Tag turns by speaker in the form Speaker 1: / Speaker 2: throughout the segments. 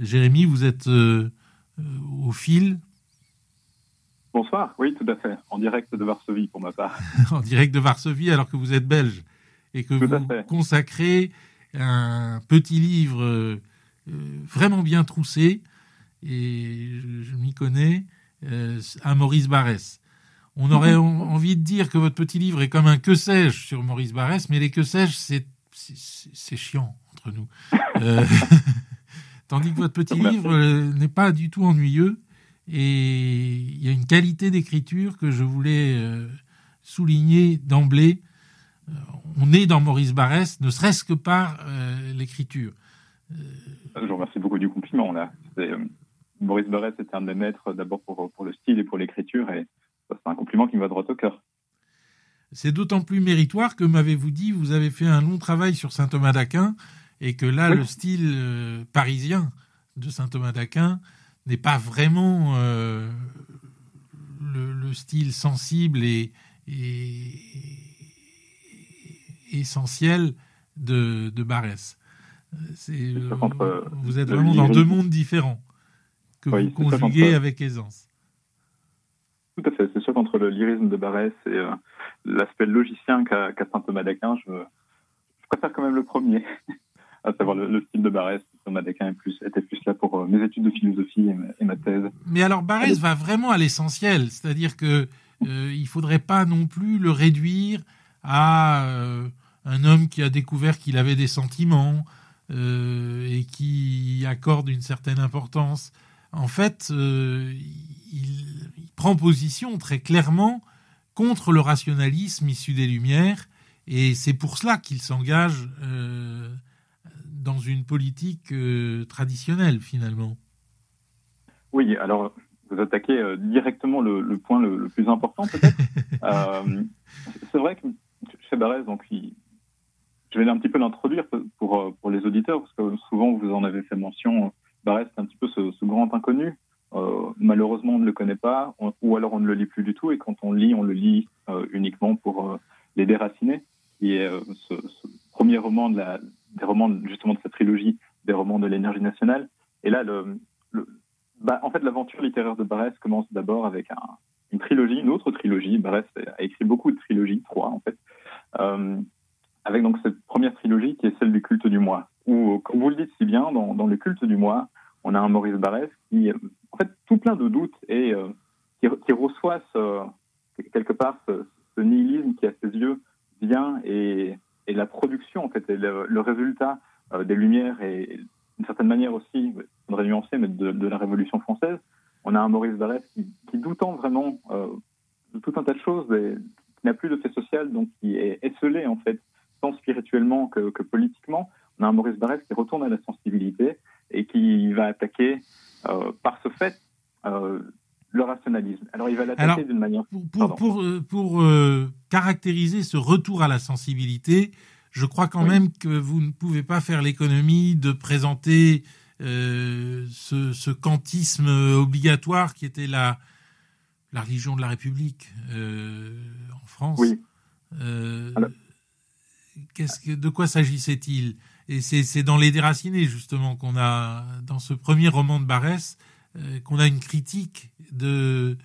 Speaker 1: Jérémy, vous êtes au fil?
Speaker 2: Bonsoir, oui, tout à fait. En direct de Varsovie pour ma part.
Speaker 1: en direct de Varsovie alors que vous êtes belge et que vous consacrez un petit livre vraiment bien troussé, et je, m'y connais, à Maurice Barrès. On aurait envie de dire que votre petit livre est comme un que sais-je sur Maurice Barrès, mais les que sais-je, c'est chiant entre nous. Euh, tandis que votre petit livre euh, n'est pas du tout ennuyeux et il y a une qualité d'écriture que je voulais euh, souligner d'emblée. On est dans Maurice Barrès, ne serait-ce que par l'écriture.
Speaker 2: Je vous remercie beaucoup du compliment. Là. Maurice Barrès était un de mes maîtres d'abord pour, pour, le style et pour l'écriture et c'est un compliment qui me va droit au cœur.
Speaker 1: C'est d'autant plus méritoire que, m'avez-vous dit, vous avez fait un long travail sur saint Thomas d'Aquin et que là, le style euh, parisien de saint Thomas d'Aquin n'est pas vraiment euh, le, style sensible et, essentiel de, de Barès. Euh, vous êtes vraiment dans deux mondes différents que vous conjuguez avec aisance.
Speaker 2: Tout à fait. C'est sûr qu'entre le lyrisme de Barès et euh, l'aspect logicien qu'a saint Thomas d'Aquin, je, préfère quand même le premier, à savoir le, style de Barès. Thomas d'Aquin était plus là pour euh, mes études de philosophie et ma, thèse.
Speaker 1: Mais alors Barès va vraiment à l'essentiel, c'est-à-dire que euh, il faudrait pas non plus le réduire à un homme qui a découvert qu'il avait des sentiments et qui accorde une certaine importance. En fait, il, prend position très clairement contre le rationalisme issu des Lumières, et c'est pour cela qu'il s'engage euh, dans une politique euh, traditionnelle finalement.
Speaker 2: Oui, alors vous attaquez euh, directement le, point le, plus important peut-être. c'est vrai que chez Barès, donc je vais un petit peu l'introduire pour, pour les auditeurs, parce que souvent vous en avez fait mention, Barès c'est un petit peu ce grand inconnu euh, malheureusement, on ne le connaît pas, ou alors on ne le lit plus du tout, et quand on lit, on le lit euh, uniquement pour euh, Les Déracinés, qui est ce, premier roman de la, des romans justement de cette trilogie des romans de l'énergie nationale. Et là, bah, en fait, l'aventure littéraire de Barès commence d'abord avec une trilogie, une autre trilogie. Barès a écrit beaucoup de trilogies, trois en fait, avec donc cette première trilogie qui est celle du culte du moi, où, comme vous le dites si bien, dans, dans le culte du moi, on a un Maurice Barrès qui en fait, tout plein de doutes et euh, qui, reçoit quelque part ce, nihilisme qui, à ses yeux, vient et, la production, en fait, et le, résultat euh, des Lumières et d'une certaine manière aussi, il faudrait nuancer, mais de, la Révolution française. On a un Maurice Barrès qui, doutant vraiment euh, de tout un tas de choses, qui n'a plus de fait social, donc qui est esselé, en fait, tant spirituellement que, que politiquement. On a un Maurice Barrès qui retourne à la sensibilité et qui va attaquer euh, par ce fait euh, le rationalisme. Alors il va l'attaquer d'une manière.
Speaker 1: Pour, pour, pour, euh, caractériser ce retour à la sensibilité, je crois quand même que vous ne pouvez pas faire l'économie de présenter ce, ce, kantisme obligatoire qui était la, la religion de la République en France.
Speaker 2: Oui.
Speaker 1: que, de quoi s'agissait-il? Et c'est dans Les Déracinés, justement, qu'on a, dans ce premier roman de Barès, euh, qu'on a une critique de,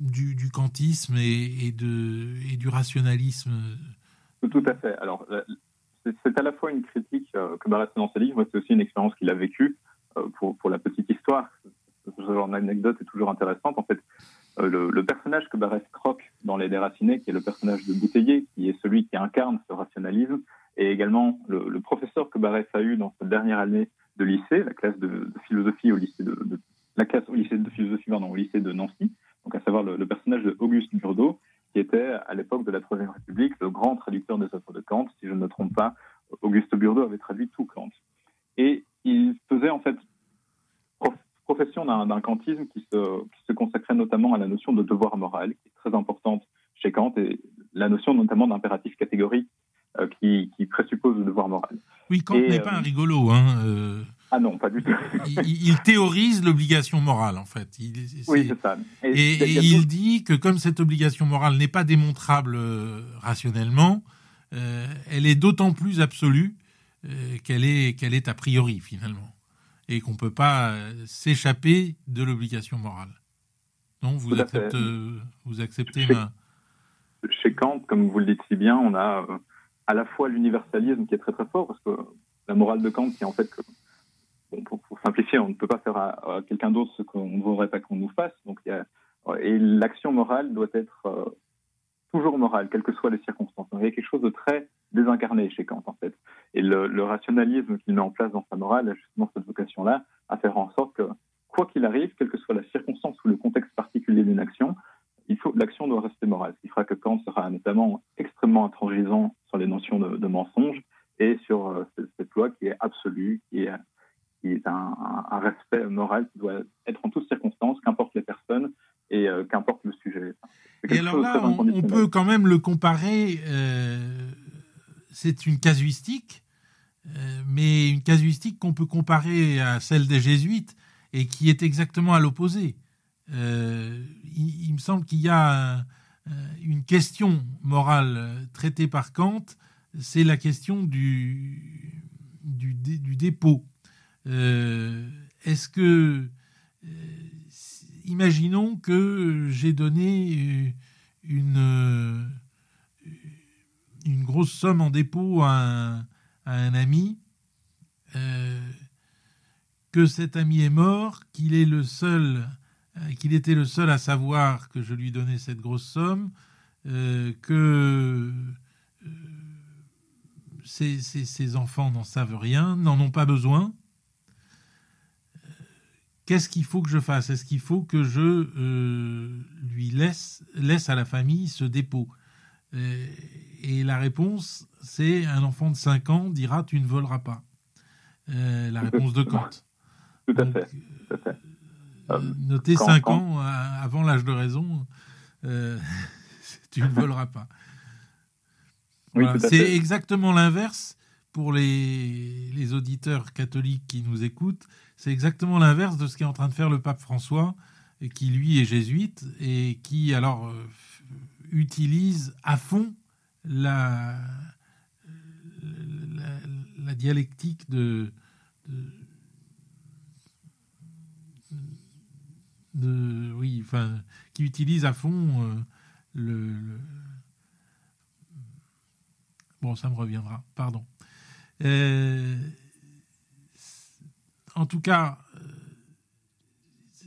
Speaker 1: du, kantisme et, de, et du rationalisme.
Speaker 2: Tout à fait. Alors, euh, c'est à la fois une critique euh, que Barès fait dans ses livres, c'est aussi une expérience qu'il a vécue. pour, pour, la petite histoire, ce genre d'anecdote est toujours intéressante. En fait, le, personnage que Barès croque dans Les Déracinés, qui est le personnage de Bouteiller, qui est celui qui incarne ce rationalisme, et également le, professeur que Barès a eu dans sa dernière année de lycée, la classe de, philosophie au lycée de, la classe au lycée de philosophie pardon, au lycée de Nancy, donc à savoir le, personnage de Auguste Burdeau, qui était à l'époque de la Troisième République le grand traducteur des œuvres de Kant. Si je ne me trompe pas, Auguste Burdeau avait traduit tout Kant. Et il faisait en fait profession d'un kantisme qui se, qui se consacrait notamment à la notion de devoir moral, qui est très importante chez Kant, et la notion notamment d'impératif catégorique euh, qui, présuppose le devoir moral.
Speaker 1: Oui, Kant n'est pas un euh, rigolo. Hein,
Speaker 2: euh. ah non, pas du tout.
Speaker 1: il, théorise l'obligation morale, en fait.
Speaker 2: oui, c'est ça.
Speaker 1: Et, il dit que comme cette obligation morale n'est pas démontrable rationnellement, elle est d'autant plus absolue qu'elle est, qu'elle est a priori, finalement. et qu'on ne peut pas s'échapper de l'obligation morale. Non, vous, acceptez, vous acceptez
Speaker 2: chez, chez Kant, comme vous le dites si bien, on a à la fois l'universalisme qui est très très fort, parce que la morale de Kant, qui en fait que pour, simplifier, on ne peut pas faire à, quelqu'un d'autre ce qu'on ne voudrait pas qu'on nous fasse. Donc, et l'action morale doit être euh, toujours morale, quelles que soient les circonstances. il y a quelque chose de très désincarné chez Kant, en fait. Et le, rationalisme qu'il met en place dans sa morale a justement cette vocation-là, à faire en sorte que, quoi qu'il arrive, quelle que soit la circonstance ou le contexte particulier d'une action, il faut, l'action doit rester morale. Ce qui fera que Kant sera notamment extrêmement intransigeant sur les notions de, mensonge et sur euh, cette, loi qui est absolue, qui est qui est un, respect moral qui doit être en toutes circonstances, qu'importe les personnes et euh, qu'importe le sujet.
Speaker 1: Et alors là, on, peut quand même le comparer, euh, c'est une casuistique, euh, mais une casuistique qu'on peut comparer à celle des jésuites et qui est exactement à l'opposé. Il, me semble qu'il y a une question morale traitée par Kant, c'est la question du, du, dépôt. Euh, est-ce que, euh, imaginons que j'ai donné une, une grosse somme en dépôt à un, ami, euh, que cet ami est mort, qu'il est le seul, qu'il était le seul à savoir que je lui donnais cette grosse somme, que ses, enfants n'en savent rien, n'en ont pas besoin, Qu'est-ce qu'il faut que je fasse? Est-ce qu'il faut que je euh, lui laisse, laisse à la famille ce dépôt? Euh, Et la réponse, c'est un enfant de 5 ans dira tu ne voleras pas. Euh, la réponse de Kant.
Speaker 2: Tout à fait.
Speaker 1: Noter 5 ans avant l'âge de raison, tu ne voleras pas. c'est exactement l'inverse pour les, les, auditeurs catholiques qui nous écoutent. C'est exactement l'inverse de ce qu'est en train de faire le pape François, qui lui est jésuite et qui alors euh, utilise à fond la, la, dialectique de, de, oui, enfin, qui utilise à fond euh, le, bon, ça me reviendra, pardon. Euh, en tout cas, euh,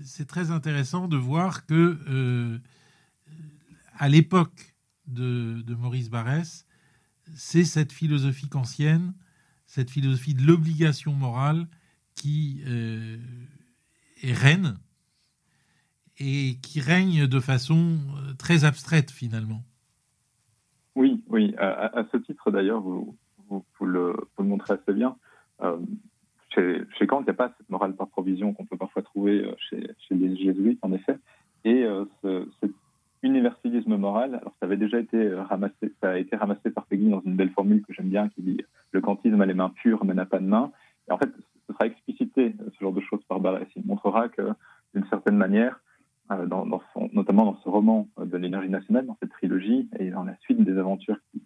Speaker 1: c'est très intéressant de voir que à l'époque de, Maurice Barrès, c'est cette philosophie kantienne, cette philosophie de l'obligation morale qui est reine et qui règne de façon très abstraite finalement.
Speaker 2: Oui, oui. À, ce titre d'ailleurs, vous, vous, le, montrez assez bien chez, Kant, il n'y a pas cette morale par provision qu'on peut parfois trouver euh, chez, les jésuites, en effet. Et euh, ce, cet universalisme moral, alors ça avait déjà été ramassé, ça a été ramassé par Peggy dans une belle formule que j'aime bien, qui dit le kantisme a les mains pures mais n'a pas de main. Et en fait, ce sera explicité ce genre de choses par Barès. Il montrera que, d'une certaine manière, euh, notamment dans ce roman de l'énergie nationale, dans cette trilogie et dans la suite des aventures qui,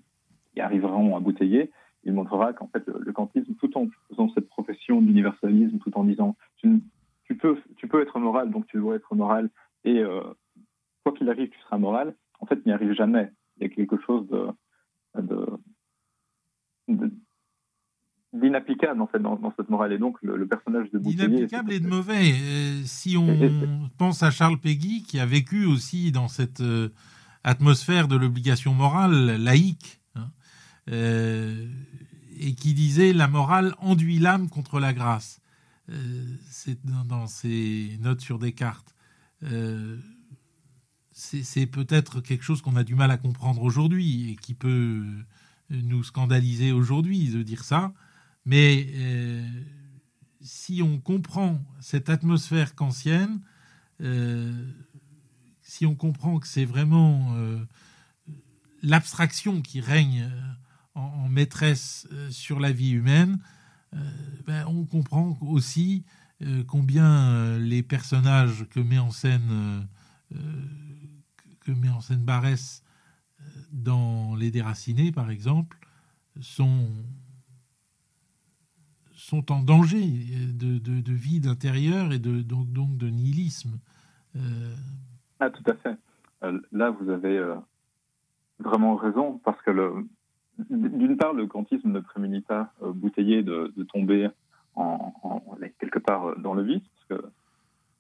Speaker 2: qui arriveront à bouteiller, il montrera qu'en fait, le, kantisme, tout en faisant cette profession d'universalisme, tout en disant tu, tu, peux, tu peux être moral, donc tu dois être moral, et euh, quoi qu'il arrive, tu seras moral, en fait, il n'y arrive jamais. Il y a quelque chose de, d'inapplicable en fait dans, cette morale et donc le, personnage de
Speaker 1: Bouteiller inapplicable et de mauvais euh, si on pense à Charles Péguy qui a vécu aussi dans cette euh, atmosphère de l'obligation morale laïque hein, et qui disait la morale enduit l'âme contre la grâce. Euh, c'est dans, ses notes sur Descartes. Euh, c'est peut-être quelque chose qu'on a du mal à comprendre aujourd'hui et qui peut nous scandaliser aujourd'hui de dire ça. Mais euh, si on comprend cette atmosphère kantienne, si on comprend que c'est vraiment l'abstraction qui règne en, maîtresse euh, sur la vie humaine, euh, ben, on comprend aussi euh, combien les personnages que met en scène que met en scène Barès dans Les Déracinés, par exemple, sont sont en danger de, de, vide intérieur et de, donc, donc de nihilisme.
Speaker 2: Ah, tout à fait. là, vous avez vraiment raison, parce que d'une part, le quantisme ne prémunit pas Bouteiller de, tomber en, quelque part dans le vice, parce que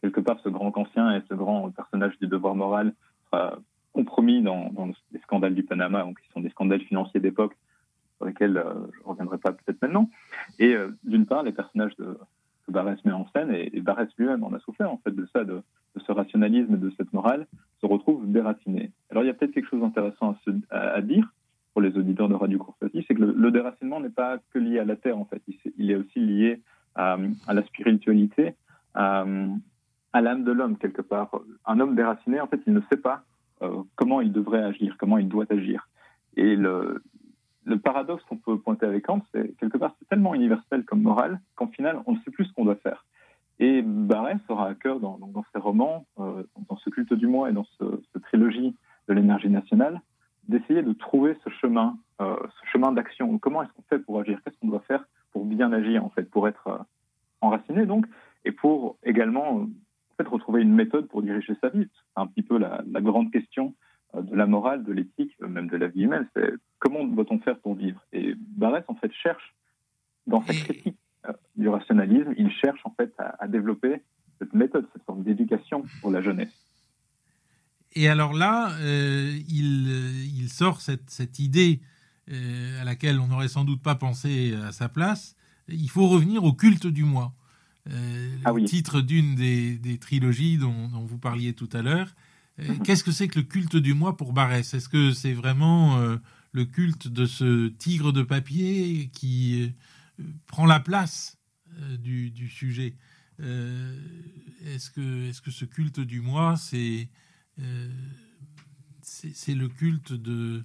Speaker 2: quelque part, ce grand ancien et ce grand personnage du devoir moral sera compromis dans, les scandales du Panama, donc qui sont des scandales financiers d'époque sur lesquels euh, je ne reviendrai pas peut-être maintenant. Et euh, d'une part, les personnages que Barès met en scène, et, Barès lui-même en a souffert en fait de ça, de, ce rationalisme et de cette morale, se retrouvent déracinés. Alors il y a peut-être quelque chose d'intéressant à, dire pour les auditeurs de Radio Courtoisie, c'est que le, déracinement n'est pas que lié à la terre en fait, il, est aussi lié à, la spiritualité, à, à l'âme de l'homme quelque part. Un homme déraciné, en fait, il ne sait pas euh, comment il devrait agir, comment il doit agir. Et le, le paradoxe qu'on peut pointer avec Kant, c'est quelque part, c'est tellement universel comme morale qu'en final, on ne sait plus ce qu'on doit faire. Et Barès aura à cœur, dans, ses romans, euh, dans ce culte du moi et dans ce, cette trilogie de l'énergie nationale, d'essayer de trouver ce chemin, euh, ce chemin d'action. Comment est-ce qu'on fait pour agir? Qu'est-ce qu'on doit faire pour bien agir, en fait, pour être euh, enraciné, donc, et pour également fait, retrouver une méthode pour diriger sa vie. C'est un petit peu la, grande question de la morale, de l'éthique, euh, même de la vie humaine. C'est comment doit-on faire pour vivre? Et Barès, en fait, cherche, dans sa critique euh, du rationalisme, il cherche, en fait, à, développer cette méthode, cette forme d'éducation pour la jeunesse.
Speaker 1: Et alors là, il, il, sort cette, cette idée à laquelle on n'aurait sans doute pas pensé à sa place. Il faut revenir au culte du moi. Euh, ah le titre d'une des, trilogies dont, vous parliez tout à l'heure. Euh. Qu'est-ce que c'est que le culte du moi pour Barès? Est-ce que c'est vraiment euh, le culte de ce tigre de papier qui prend la place du, sujet? Est-ce que, est que ce culte du moi, c'est c'est le culte de,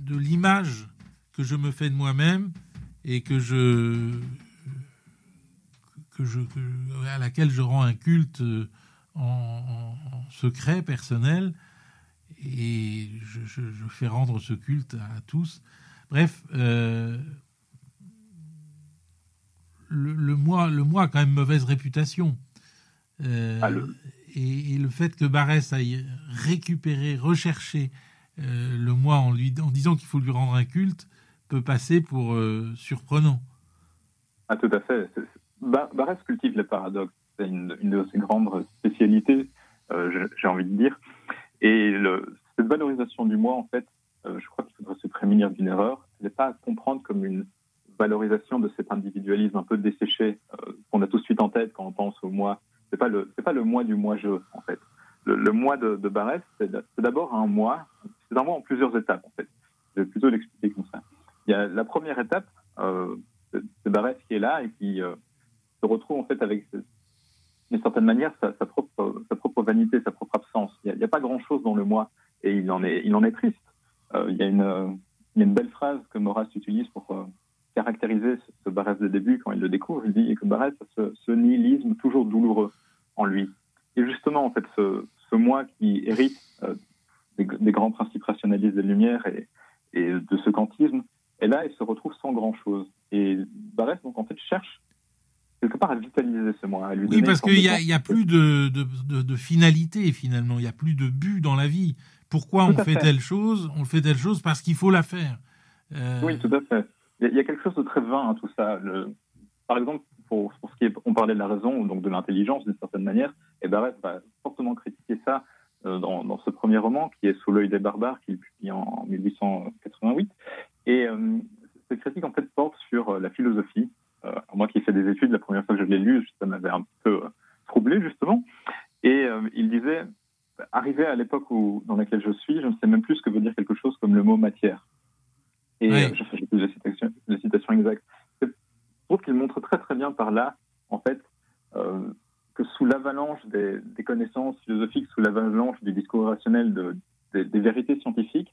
Speaker 1: de l'image que je me fais de moi-même et que je, que je à laquelle je rends un culte en, secret personnel et je, fais rendre ce culte à, tous. Bref, euh, le, moi, le moi a quand même mauvaise réputation. Euh, ah, et, le fait que Barès aille récupérer, rechercher euh, le moi en, lui, en disant qu'il faut lui rendre un culte, peut passer pour surprenant.
Speaker 2: Ah, tout à fait. Barès cultive les paradoxes. C'est une, de ses grandes spécialités, euh, j'ai envie de dire. Et le, cette valorisation du moi, en fait, euh, je crois qu'il faudrait se prémunir d'une erreur. Elle n'est pas à comprendre comme une valorisation de cet individualisme un peu desséché qu'on a tout de suite en tête quand on pense au moi. C'est pas le pas le moi du moi-je en fait. Le, moi de, de Barès, c'est d'abord un moi. C'est un moi en plusieurs étapes en fait. Je vais plutôt l'expliquer comme ça. Il y a la première étape, euh, c'est Barès qui est là et qui euh, se retrouve en fait avec, d'une certaine manière, sa, propre, sa propre vanité, sa propre absence. Il n'y a, pas grand-chose dans le moi et il en est, il en est triste. Euh, il, y a une, il, y a une, belle phrase que Maurras utilise pour euh, caractériser ce, ce, Barès de début quand il le découvre. Il dit que Barès a ce, nihilisme toujours douloureux en lui. Et justement, en fait, ce, moi qui hérite euh, des, des, grands principes rationalistes des Lumières et, et de ce kantisme, et là, il se retrouve sans grand-chose. Et Barès, donc, en fait, cherche quelque part à vitaliser ce moi. À lui
Speaker 1: oui, parce qu'il n'y a, y a plus de, de, de, finalité, finalement. Il n'y a plus de but dans la vie. Pourquoi on fait, telle chose? On fait telle chose parce qu'il faut la faire.
Speaker 2: Euh, oui, tout à fait. Il y, a, quelque chose de très vain à tout ça. Par exemple, pour, pour, ce qui est, on parlait de la raison, donc de l'intelligence d'une certaine manière, et Barès va fortement critiquer ça euh, dans, dans, ce premier roman, qui est Sous l'œil des barbares, qu'il publie en 1888. Et euh, cette critique, en fait, porte sur la philosophie. Euh, moi qui ai fait des études, la première fois que je l'ai lu, ça m'avait un peu troublé, justement. Et il disait, arrivé à l'époque dans laquelle je suis, je ne sais même plus ce que veut dire quelque chose comme le mot matière. Et je fais plus la citation, la citation exacte. Je trouve qu'il montre très très bien par là, en fait, que sous l'avalanche des, des, connaissances philosophiques, sous l'avalanche du discours rationnel de, des vérités scientifiques,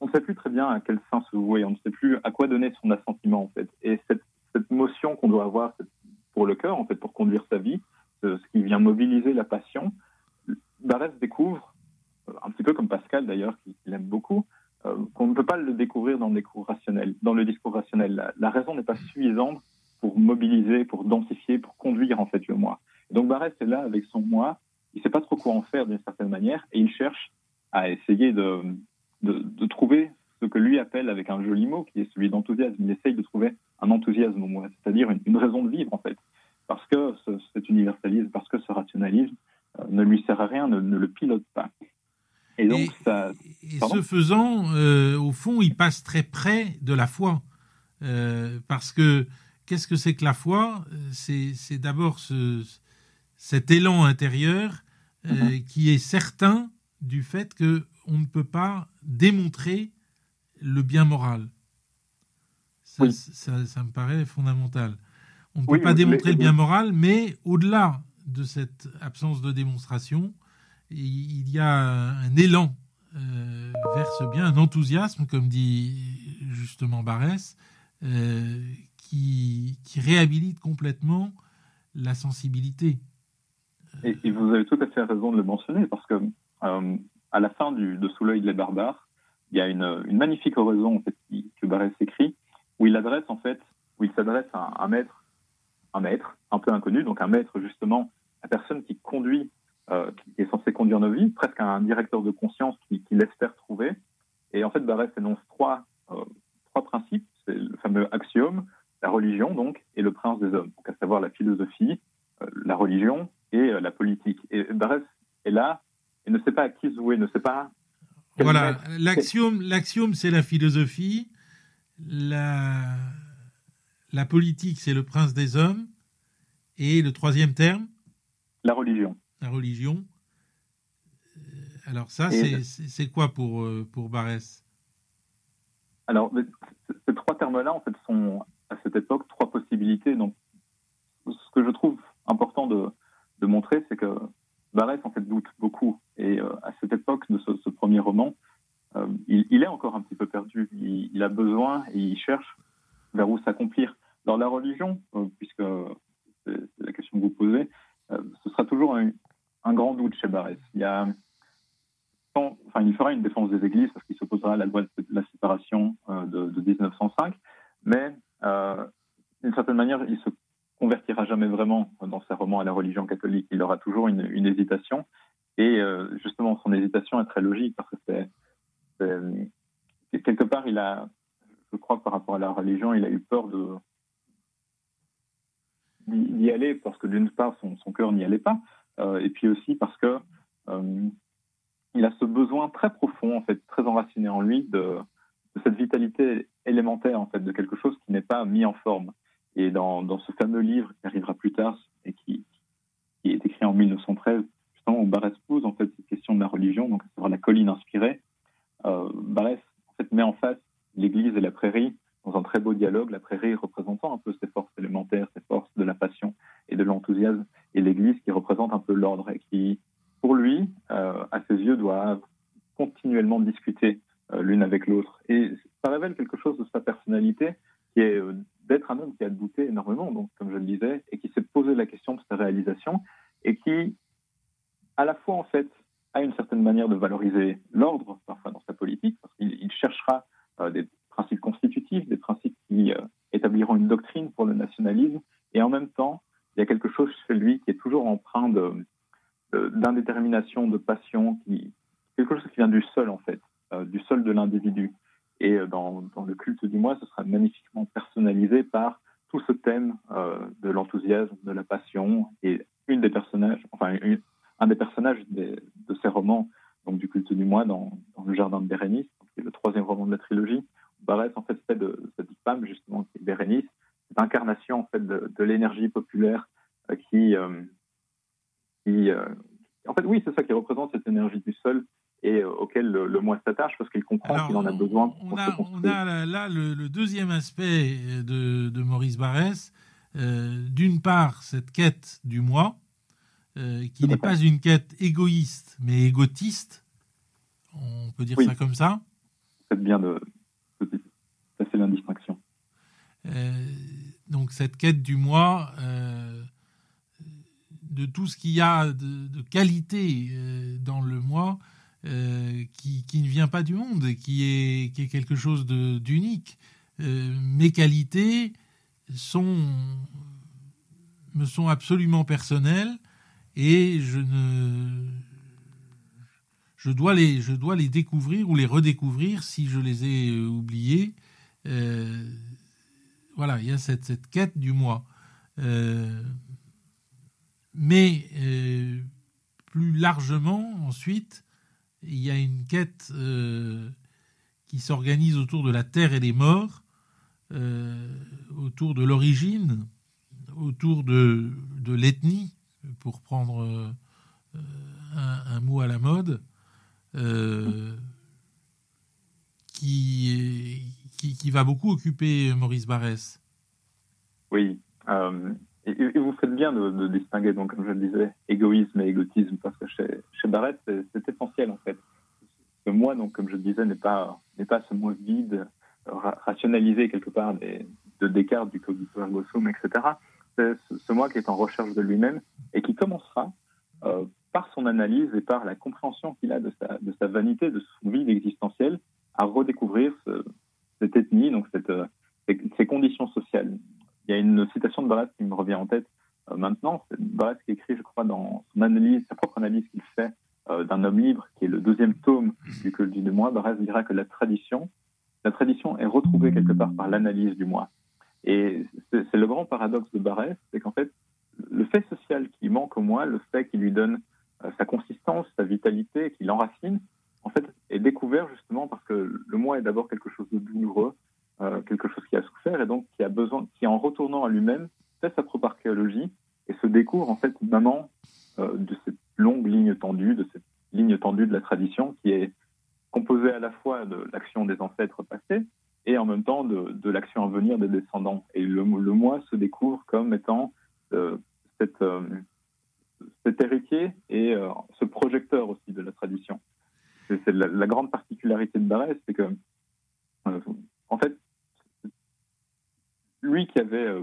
Speaker 2: on ne sait plus très bien à quel sens se vouer, on ne sait plus à quoi donner son assentiment en fait. Et cette, cette motion qu'on doit avoir pour le cœur, en fait, pour conduire sa vie, ce qui vient mobiliser la passion, Barès découvre, un petit peu comme Pascal d'ailleurs, qui, l'aime beaucoup, qu'on ne peut pas le découvrir dans le discours rationnel. Dans le discours rationnel, la, raison n'est pas suffisante pour mobiliser, pour densifier, pour conduire en fait le moi. donc Barès est là avec son moi, il ne sait pas trop quoi en faire d'une certaine manière, et il cherche à essayer de, trouver ce que lui appelle avec un joli mot, qui est celui d'enthousiasme. Il essaye de trouver un enthousiasme au moi, c'est-à-dire une, raison de vivre en fait, parce que cet universalisme, parce que ce rationalisme euh, ne lui sert à rien, ne, le pilote pas.
Speaker 1: Et donc ça. Et ce faisant, euh, au fond, il passe très près de la foi, euh, parce que qu'est-ce que c'est que la foi? C'est d'abord ce, cet élan intérieur mm-hmm. qui est certain du fait que on ne peut pas démontrer le bien moral. Ça, ça, me paraît fondamental. On ne peut pas démontrer le bien moral, mais au-delà de cette absence de démonstration, il y a un élan euh, vers ce bien, un enthousiasme, comme dit justement Barès, euh, qui, qui, réhabilite complètement la sensibilité.
Speaker 2: Et, et, vous avez tout à fait raison de le mentionner, parce que euh, à la fin du, de Sous l'œil des barbares, il y a une, magnifique oraison en fait, que Barès écrit, où il en fait, où il s'adresse à un maître, un maître un peu inconnu, donc un maître justement, la personne qui conduit, euh, qui est censé conduire nos vies, presque un directeur de conscience qui, qui l'espère trouver. Et en fait, Barès énonce trois, euh, trois principes, c'est le fameux axiome, la religion donc, et le prince des hommes, donc à savoir la philosophie, euh, la religion et la politique. Et Barès est là et ne sait pas à qui jouer, ne sait pas.
Speaker 1: Voilà, l'axiome, l'axiome, c'est la philosophie, la, la politique, c'est le prince des hommes, et le troisième terme?
Speaker 2: La religion.
Speaker 1: La religion. Euh, alors ça, c'est, quoi pour, euh, pour Barès?
Speaker 2: Alors, ces trois termes-là, en fait, sont à cette époque trois possibilités. Donc, ce que je trouve important de, de montrer, c'est que Barès en fait doute beaucoup. Et euh, à cette époque de ce, premier roman, euh, il, est encore un petit peu perdu. Il, a besoin et il cherche vers où s'accomplir. Dans la religion, euh, puisque c'est la question que vous posez, ce sera toujours un, grand doute chez Barès. Il y a, enfin, il fera une défense des églises parce qu'il s'opposera à la loi de la séparation de, de 1905, mais d'une certaine manière, il se convertira jamais vraiment dans ses romans à la religion catholique. Il aura toujours une, hésitation. Et euh, justement, son hésitation est très logique parce que quelque part, il a, je crois, par rapport à la religion, il a eu peur d'y aller parce que d'une part, son, son cœur n'y allait pas, euh, et puis aussi parce que euh, il a ce besoin très profond, en fait, très enraciné en lui de, de cette vitalité élémentaire, en fait, de quelque chose qui n'est pas mis en forme. Et dans, ce fameux livre qui arrivera plus tard et qui, est écrit en 1913, justement, où Barès pose en fait cette question de la religion, donc c'est la colline inspirée, euh, Barès met en face l'Église et la prairie dans un très beau dialogue, la prairie représentant un peu ses forces élémentaires, ses forces de la passion et de l'enthousiasme, et l'Église qui représente un peu l'ordre et qui, pour lui, euh, à ses yeux, doit continuellement discuter euh, l'une avec l'autre. Et ça révèle quelque chose de sa personnalité qui est euh, d'être un homme qui a douté énormément, donc, comme je le disais, et qui s'est posé la question de sa réalisation, et qui, à la fois, en fait, a une certaine manière de valoriser l'ordre, parfois dans sa politique, parce qu'il cherchera euh, des principes constitutifs, des principes qui euh, établiront une doctrine pour le nationalisme, et en même temps, il y a quelque chose chez lui qui est toujours empreint d'indétermination, de, passion, qui, quelque chose qui vient du sol, en fait, euh, du sol de l'individu. Et euh, dans, le culte du moi, ce sera magnifiquement personnalisé par tout ce thème euh, de l'enthousiasme, de la passion. Et une des personnages, enfin, un des personnages de ces romans, donc du culte du moi, dans, Le Jardin de Bérénice, qui est le troisième roman de la trilogie, Barès en fait cette femme justement qui est Bérénice, cette incarnation en fait de, l'énergie populaire euh, qui en fait oui c'est ça qui représente cette énergie du sol et euh, auquel le, moi s'attache parce qu'il comprend qu'il en a besoin.
Speaker 1: on, a, on a là, le, deuxième aspect de, de Maurice Barrès. Euh, d'une part, cette quête du moi, euh, qui n'est pas une quête égoïste, mais égotiste. On peut dire ça comme ça.
Speaker 2: C'est bien de, de passer l'indistinction.
Speaker 1: donc cette quête du moi, de tout ce qu'il y a de, de qualité dans le moi, qui, qui, ne vient pas du monde, qui est, qui est quelque chose d'unique. mes qualités sont, me sont absolument personnelles et je ne je dois les je dois les découvrir ou les redécouvrir si je les ai euh, oubliés euh, voilà il y a cette, cette quête du moi euh, mais plus largement ensuite il y a une quête qui s'organise autour de la terre et des morts autour de l'origine autour de, l'ethnie pour prendre euh, un, mot à la mode, euh, qui, qui, va beaucoup occuper Maurice Barrès.
Speaker 2: Oui. Et, vous faites bien de, distinguer, donc, comme je le disais, égoïsme et égotisme, parce que chez, chez Barrès, c'est essentiel, en fait. Ce moi, donc, comme je le disais, n'est pas, n'est pas ce moi vide, rationalisé quelque part de Descartes, du cogito ergo sum, etc c'est ce moi qui est en recherche de lui-même et qui commencera euh, par son analyse et par la compréhension qu'il a de sa, vanité, de son vide existentiel, à redécouvrir cette ethnie, donc euh, ces, conditions sociales. Il y a une citation de Barès qui me revient en tête euh, maintenant. Barès qui écrit, je crois, dans son analyse, sa propre analyse qu'il fait d'un homme libre, qui est le deuxième tome du culte du moi. Barès dira que la tradition, la tradition est retrouvée quelque part par l'analyse du moi. Et c'est le grand paradoxe de Barès, c'est qu'en fait, le fait social qui manque au moi, le fait qui lui donne euh, sa consistance, sa vitalité, qui l'enracine, en fait, est découvert justement parce que le moi est d'abord quelque chose de douloureux, euh, quelque chose qui a souffert et donc qui a besoin, qui en retournant à lui-même, fait sa propre archéologie et se découvre en fait maintenant euh, de cette longue ligne tendue, de cette ligne tendue de la tradition qui est composée à la fois de l'action des ancêtres passés, et en même temps de, l'action à venir des descendants. Et le, moi se découvre comme étant euh, cette, cet héritier et ce projecteur aussi de la tradition. C'est la, la, grande particularité de Barès, c'est que, en fait, lui qui avait,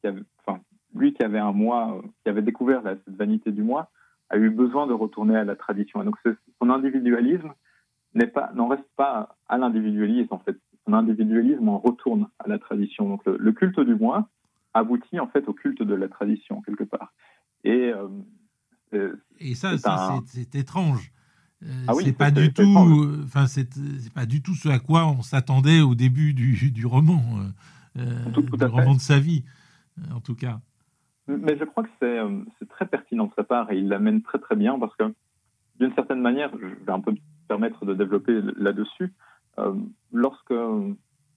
Speaker 2: qui avait, enfin, lui qui avait un moi, qui avait découvert cette vanité du moi, a eu besoin de retourner à la tradition. Et donc son individualisme n'est pas, n'en reste pas à l'individualisme en fait son individualisme en retourne à la tradition. Donc le, culte du moi aboutit en fait au culte de la tradition quelque part. Et,
Speaker 1: euh, et ça, c'est étrange. Euh, ah c'est pas du tout, enfin c'est pas du tout ce à quoi on s'attendait au début du, du roman, euh, tout, du roman de sa vie, en tout cas.
Speaker 2: Mais je crois que c'est très pertinent de sa part et il l'amène très très bien parce que d'une certaine manière, je vais un peu me permettre de développer là-dessus. Euh, lorsque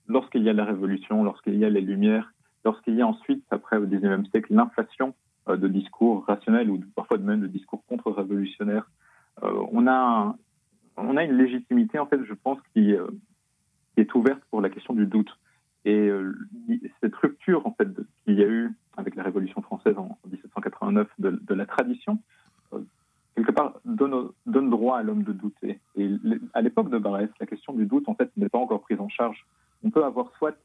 Speaker 2: lorsqu'il y a la Révolution, lorsqu'il y a les Lumières, lorsqu'il y a ensuite, après au XIXe siècle, l'inflation euh, de discours rationnels ou parfois même de discours contre-révolutionnaires, euh, on a on a une légitimité en fait, je pense, qui, qui est ouverte pour la question du doute. Et cette rupture qu'il y a eu avec la Révolution française en 1789 de, la tradition, quelque part, donne, droit à l'homme de douter. Et à l'époque de Barès, la question du doute, en fait, n'est pas encore prise en charge. On peut avoir soit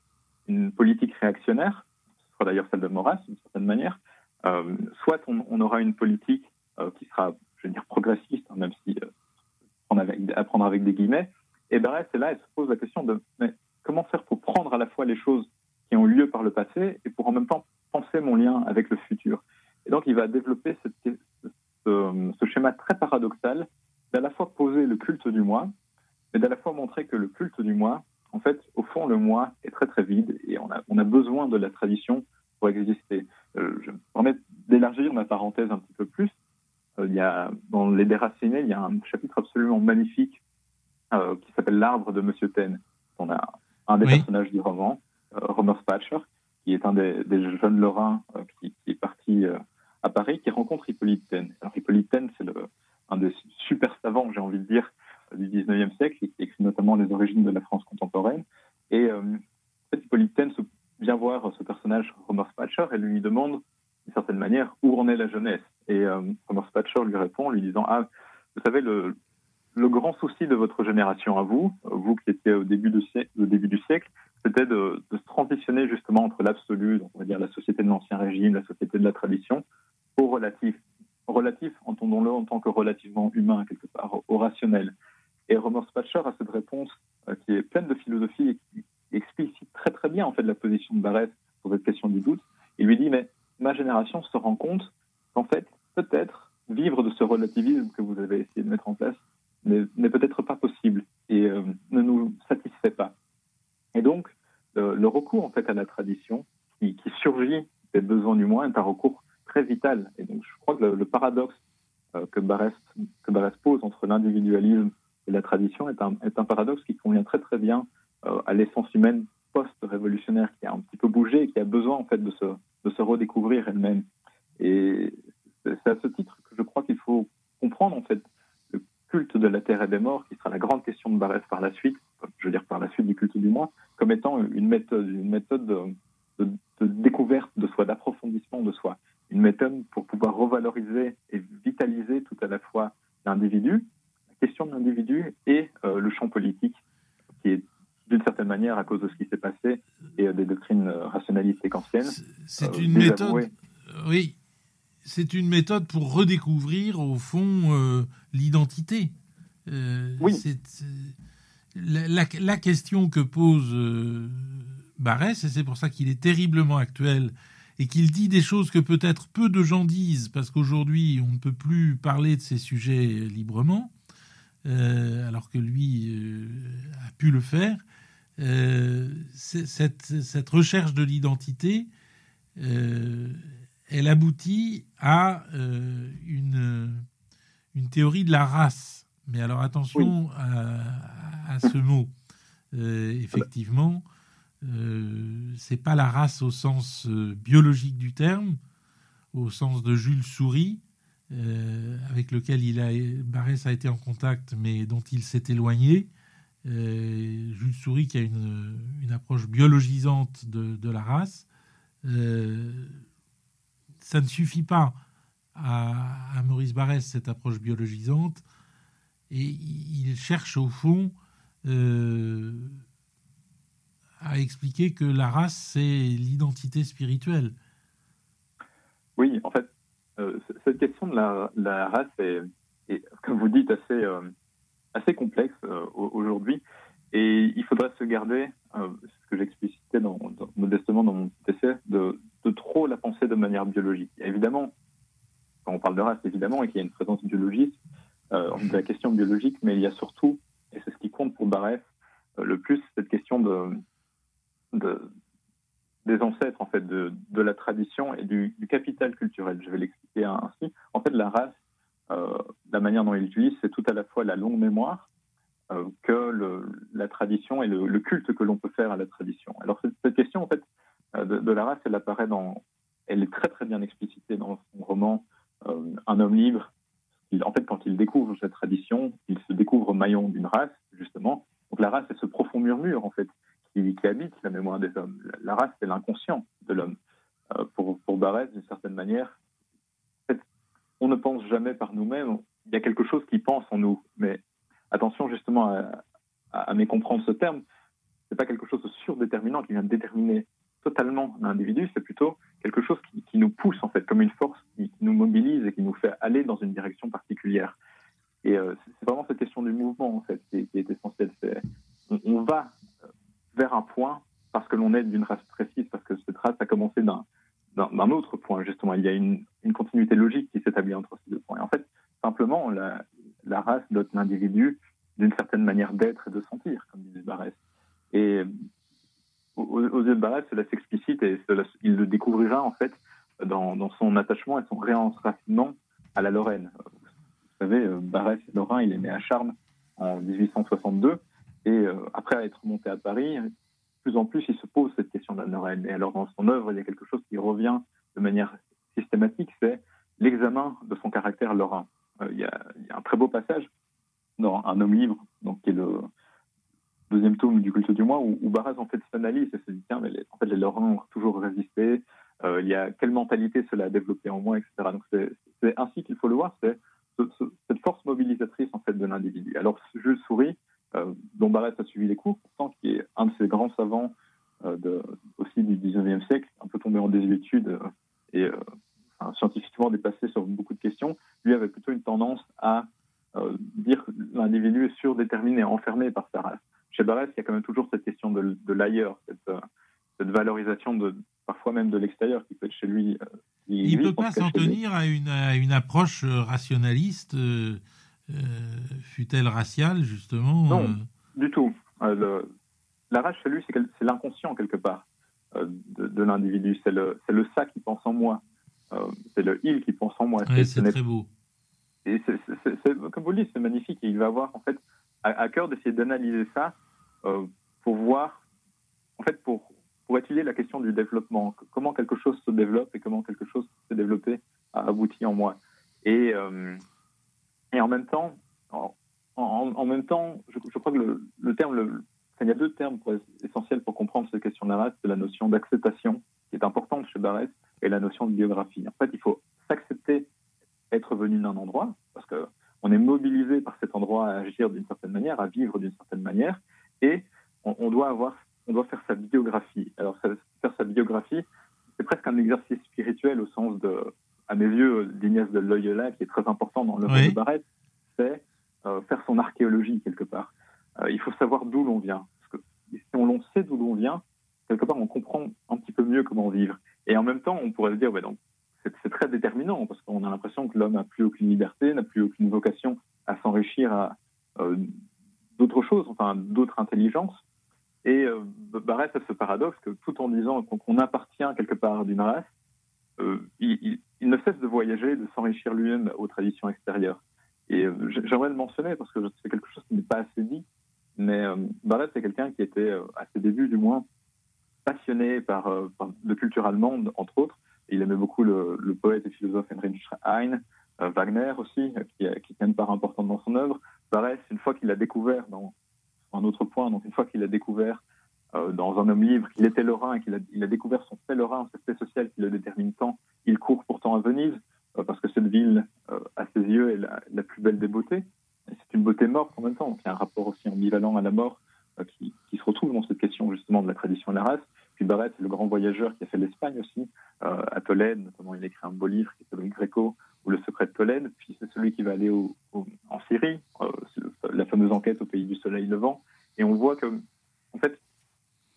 Speaker 2: une politique réactionnaire, ce sera d'ailleurs celle de Maurras, d'une certaine manière, euh, soit on, aura une politique euh, qui sera, je veux dire, progressiste, hein, même si euh, à prendre avec des guillemets. Et Barès est là, elle se pose la question de comment faire pour prendre à la fois les choses qui ont eu lieu par le passé et pour en même temps penser mon lien avec le futur. Et donc il va développer ce, schéma très paradoxal d'à la fois poser le culte du moi, mais d'à la fois montrer que le culte du moi, en fait, au fond, le moi est très très vide et on a, besoin de la tradition pour exister. Euh, je me permets d'élargir ma parenthèse un petit peu plus. Euh, il y a, dans Les Déracinés, il y a un chapitre absolument magnifique euh, qui s'appelle L'arbre de Monsieur a un des personnages du roman, Homer Spatcher, qui est un des, des jeunes Lorrains qui, qui, est parti à Paris qui rencontre Hippolyte Taine. Alors Hippolyte Taine, c'est un des super savants, j'ai envie de dire, du 19e siècle, qui écrit notamment les origines de la France contemporaine. Et euh, en fait, Hippolyte Taine vient voir ce personnage, Homer Spatcher, et lui demande, d'une certaine manière, où en est la jeunesse. Et euh, Homer Spatcher lui répond, lui disant, ah, vous savez, le, le grand souci de votre génération à vous, vous qui étiez au début, du siècle, c'était de, se transitionner justement entre l'absolu, on va dire la société de l'ancien régime, la société de la tradition, au relatif. Relatif, entendons-le en tant que relativement humain, quelque part, au rationnel. Et Romer Spatcher a cette réponse qui est pleine de philosophie et qui explicite très très bien en fait la position de Barrès sur cette question du doute. Il lui dit mais ma génération se rend compte qu'en fait peut-être vivre de ce relativisme que vous avez essayé de mettre en place n'est peut-être pas possible et ne nous satisfait pas. Et donc le, recours en fait à la tradition qui, qui surgit des besoins du moins est un recours très vital. Et donc, je crois que le, paradoxe euh, que, Barès, que Barès pose entre l'individualisme et la tradition est un, est un paradoxe qui convient très très bien euh, à l'essence humaine post-révolutionnaire qui a un petit peu bougé et qui a besoin en fait de se, de se redécouvrir elle-même. Et c'est à ce titre que je crois qu'il faut comprendre en fait culte de la terre et des morts, qui sera la grande question de Barès par la suite, je veux dire par la suite du culte du moi, comme étant une méthode, une méthode de, de découverte de soi, d'approfondissement de soi. Une méthode pour pouvoir revaloriser et vitaliser tout à la fois l'individu, la question de l'individu et euh, le champ politique, qui est d'une certaine manière à cause de ce qui s'est passé et euh, des doctrines euh, rationalistes et kantiennes.
Speaker 1: C'est une méthode. Oui, c'est une méthode pour redécouvrir au fond l'identité.
Speaker 2: oui.
Speaker 1: La, la, question que pose Barès, et c'est pour ça qu'il est terriblement actuel et qu'il dit des choses que peut-être peu de gens disent, parce qu'aujourd'hui, on ne peut plus parler de ces sujets librement, euh, alors que lui euh, a pu le faire. Euh, cette, cette, recherche de l'identité, elle aboutit à une, une théorie de la race. Mais alors attention à, à, ce mot. effectivement, euh, c'est pas la race au sens euh, biologique du terme, au sens de Jules Souris, euh, avec lequel il a, Barès a été en contact, mais dont il s'est éloigné. Jules Souris qui a une, une approche biologisante de, de la race. Ça ne suffit pas à, à, Maurice Barès, cette approche biologisante, et il cherche au fond a expliqué que la race, c'est l'identité spirituelle.
Speaker 2: Oui, en fait, euh, cette question de la, race est, comme vous dites, assez, euh, complexe euh, aujourd'hui. Et il faudrait se garder, ce que j'explicitais modestement dans mon essai, de, trop la penser de manière biologique. évidemment, quand on parle de race, évidemment, et qu'il y a une présence biologique, de la question biologique, mais il y a surtout, et c'est ce qui compte pour Barès, le plus, cette question de, de, des ancêtres en fait de, la tradition et du, capital culturel. Je vais l'expliquer ainsi. En fait, la race, euh, la manière dont il l'utilise, c'est tout à la fois la longue mémoire euh, que le, la tradition et le, culte que l'on peut faire à la tradition. Alors cette, question en fait euh, de, la race, elle apparaît dans, elle est très très bien explicitée dans son roman euh, Un homme libre. En fait, quand il découvre cette tradition, il se découvre maillon d'une race justement. Donc la race, c'est ce profond murmure en fait qui, habite la mémoire des hommes. La, race, c'est l'inconscient de l'homme. Euh, pour, pour Barès, d'une certaine manière, en fait, on ne pense jamais par nous-mêmes. Il y a quelque chose qui pense en nous. Mais attention justement à, à, à comprendre ce terme. C'est pas quelque chose de surdéterminant qui vient déterminer totalement l'individu, c'est plutôt quelque chose qui, nous pousse en fait, comme une force qui, nous mobilise et qui nous fait aller dans une direction particulière. Et euh, c'est vraiment cette question du mouvement en fait qui, est essentielle. On, on, va vers un point parce que l'on est d'une race précise, parce que cette race a commencé d'un d'un autre point, justement. Il y a une, une continuité logique qui s'établit entre ces deux points. Et en fait, simplement, la, la race dote l'individu d'une certaine manière d'être et de sentir, comme disait Barès. Et aux, yeux de Barès, cela s'explicite et il le découvrira, en fait, dans, son attachement et son réenracinement à la Lorraine. Vous savez, Barès est lorrain, il est né à Charmes en 1862. Et euh, après être monté à Paris, plus en plus, il se pose cette question de la Lorraine. Et alors, dans son œuvre, il y a quelque chose qui revient de manière systématique, c'est l'examen de son caractère lorrain. Euh, il, y a, un très beau passage dans Un homme libre, donc qui est le deuxième tome du culte du mois, où, où Barras en fait s'analyse et se dit tiens, mais les, en fait, les Lorrains ont toujours résisté. Euh, il y a quelle mentalité cela a développé en moi, etc. Donc c'est ainsi qu'il faut le voir, c'est ce, ce, cette force mobilisatrice en fait de l'individu. Alors Jules Souris, euh, dont Barrett a suivi les cours, pourtant, qui est un de ces grands savants euh, aussi du 19e siècle, un peu tombé en désuétude et scientifiquement dépassé sur beaucoup de questions, lui avait plutôt une tendance à dire l'individu est surdéterminé, enfermé par sa race. Chez Barès, il y a quand même toujours cette question de, l'ailleurs, cette, cette, valorisation de parfois même de l'extérieur qui peut être chez lui.
Speaker 1: il ne peut pas s'en tenir à une, à une, approche rationaliste, fut-elle raciale, justement
Speaker 2: Non, du tout. la race chez lui, c'est l'inconscient quelque part de, l'individu. C'est le, le ça qui pense en moi. C'est le il qui pense en moi.
Speaker 1: c'est très beau.
Speaker 2: Et comme vous le dites, c'est magnifique. Et il va avoir en fait à, cœur d'essayer d'analyser ça euh, pour voir, en fait, pour, pour étudier la question du développement, comment quelque chose se développe et comment quelque chose s'est développé a abouti en moi. Et, euh, et en même temps, en, en, même temps, je, crois que le, le terme, le, il y a deux termes essentiels pour comprendre cette question de la race, c'est la notion d'acceptation, qui est importante chez Barès, et la notion de biographie. En fait, il faut s'accepter être venu d'un endroit, parce qu'on est mobilisé par cet endroit à agir d'une certaine manière, à vivre d'une certaine manière, et on, doit avoir, on doit faire sa biographie. Alors faire sa biographie, c'est presque un exercice spirituel au sens de, à mes yeux, d'Ignaz de Loyola, qui est très important dans l'œuvre de Barrett, c'est euh, faire son archéologie quelque part. Euh, il faut savoir d'où l'on vient. Parce que si on, sait d'où l'on vient, quelque part, on comprend un petit peu mieux comment vivre. Et en même temps, on pourrait se dire, donc, c'est très déterminant parce qu'on a l'impression que l'homme n'a plus aucune liberté, n'a plus aucune vocation à s'enrichir à euh, d'autres choses, enfin d'autres intelligences. Et euh, Barès a ce paradoxe que tout en disant qu'on appartient quelque part d'une race, euh, il, ne cesse de voyager, de s'enrichir lui-même aux traditions extérieures. Et euh, j'aimerais le mentionner parce que c'est quelque chose qui n'est pas assez dit, mais Barès c'est quelqu'un qui était, à ses débuts du moins, passionné par, par de culture allemande, entre autres, il aimait beaucoup le, poète et philosophe Heinrich Heine, euh, Wagner aussi, qui, qui tient une part importante dans son œuvre. Barès, une fois qu'il a découvert, dans un autre point, donc une fois qu'il a découvert euh, dans un homme libre qu'il était lorrain et qu'il a, découvert son fait lorrain, cet fait social qui le détermine tant, il court pourtant à Venise, euh, parce que cette ville, à ses yeux, est la, plus belle des beautés. C'est une beauté morte en même temps, donc il y a un rapport aussi ambivalent à la mort qui, se retrouve dans cette question justement de la tradition et la race. Puis c'est le grand voyageur qui a fait l'Espagne aussi, euh, à Tolède, notamment il a écrit un beau livre qui s'appelle Greco ou Le secret de Tolède. Puis c'est celui qui va aller en Syrie, euh, la fameuse enquête au pays du soleil levant. Et on voit que, en fait,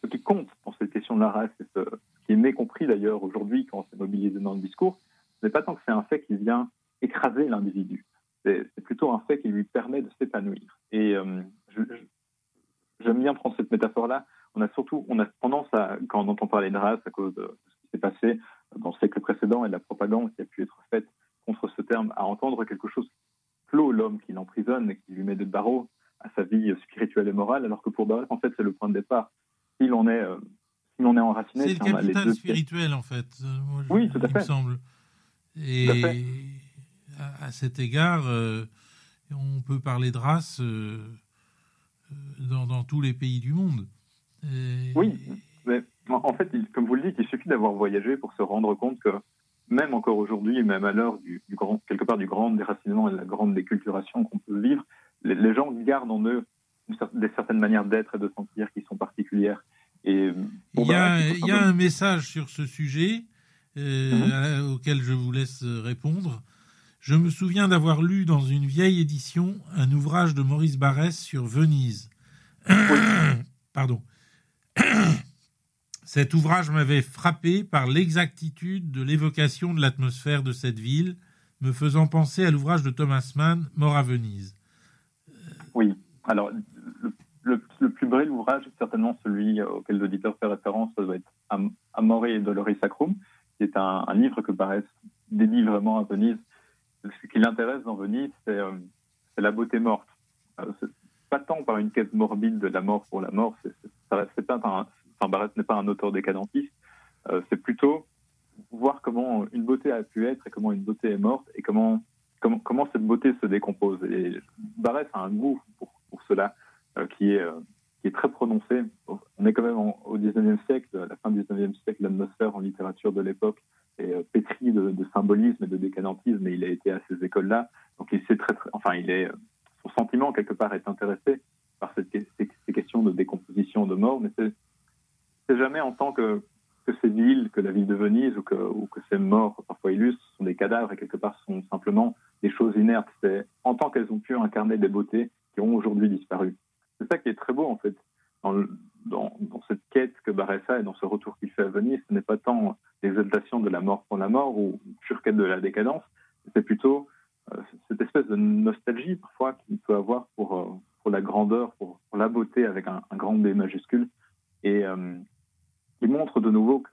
Speaker 2: ce qui compte dans cette question de la race, et ce, qui est mécompris d'ailleurs aujourd'hui quand c'est mobilisé dans le discours, ce n'est pas tant que c'est un fait qui vient écraser l'individu. C'est plutôt un fait qui lui permet de s'épanouir. Et euh, j'aime bien prendre cette métaphore-là on a surtout, on a tendance à, quand on entend parler de race à cause de ce qui s'est passé dans le siècle précédent et de la propagande qui a pu être faite contre ce terme, à entendre quelque chose clos l'homme qui l'emprisonne et qui lui met des barreaux à sa vie spirituelle et morale, alors que pour Barrett, en fait, c'est le point de départ. S'il en est, euh, s'il en est enraciné,
Speaker 1: c'est le capital spirituel, en fait.
Speaker 2: Euh, oui, tout à fait. Me
Speaker 1: semble. Et à, cet égard, euh, on peut parler de race dans, dans tous les pays du monde.
Speaker 2: Oui, mais en fait, comme vous le dites, il suffit d'avoir voyagé pour se rendre compte que même encore aujourd'hui, même à l'heure du, grand, quelque part du grand déracinement et de la grande déculturation qu'on peut vivre, les, gens gardent en eux des certaines manières d'être et de sentir qui sont particulières. Et
Speaker 1: il y a, il y a un message sur ce sujet euh, mhm. auquel je vous laisse répondre. Je me souviens d'avoir lu dans une vieille édition un ouvrage de Maurice Barrès sur Venise. Pardon. Cet ouvrage m'avait frappé par l'exactitude de l'évocation de l'atmosphère de cette ville, me faisant penser à l'ouvrage de Thomas Mann, Mort à Venise.
Speaker 2: Oui, alors le, plus bref ouvrage certainement celui auquel l'auditeur fait référence, doit être Amore et Doloris Sacrum, qui est un, livre que paraît dédié vraiment à Venise. Ce qui l'intéresse dans Venise, c'est euh, la beauté morte. Euh, pas tant par une quête morbide de la mort pour la mort, c'est c'est n'est pas un auteur décadentiste, euh, c'est plutôt voir comment une beauté a pu être et comment une beauté est morte et comment, cette beauté se décompose. Et a un goût pour, cela euh, qui, est, euh, qui est très prononcé. On est quand même au 19e siècle, à la fin du 19e siècle, l'atmosphère en littérature de l'époque est pétrie de, symbolisme et de décadentisme et il a été à ces écoles-là. Donc il sait très, enfin il est, son sentiment quelque part est intéressé par ces, questions de décomposition, de mort, mais c'est jamais en tant que, que ces villes, que la ville de Venise ou que, que ces morts parfois illustres sont des cadavres et quelque part sont simplement des choses inertes, c'est en tant qu'elles ont pu incarner des beautés qui ont aujourd'hui disparu. C'est ça qui est très beau en fait dans cette quête que Baressa et dans ce retour qu'il fait à Venise. Ce n'est pas tant l'exaltation de la mort pour la mort ou pure quête de la décadence, c'est plutôt euh, cette espèce de nostalgie parfois qu'il peut avoir pour, euh, pour la grandeur, pour, la beauté avec un, grand B majuscule. Et euh, il montre de nouveau que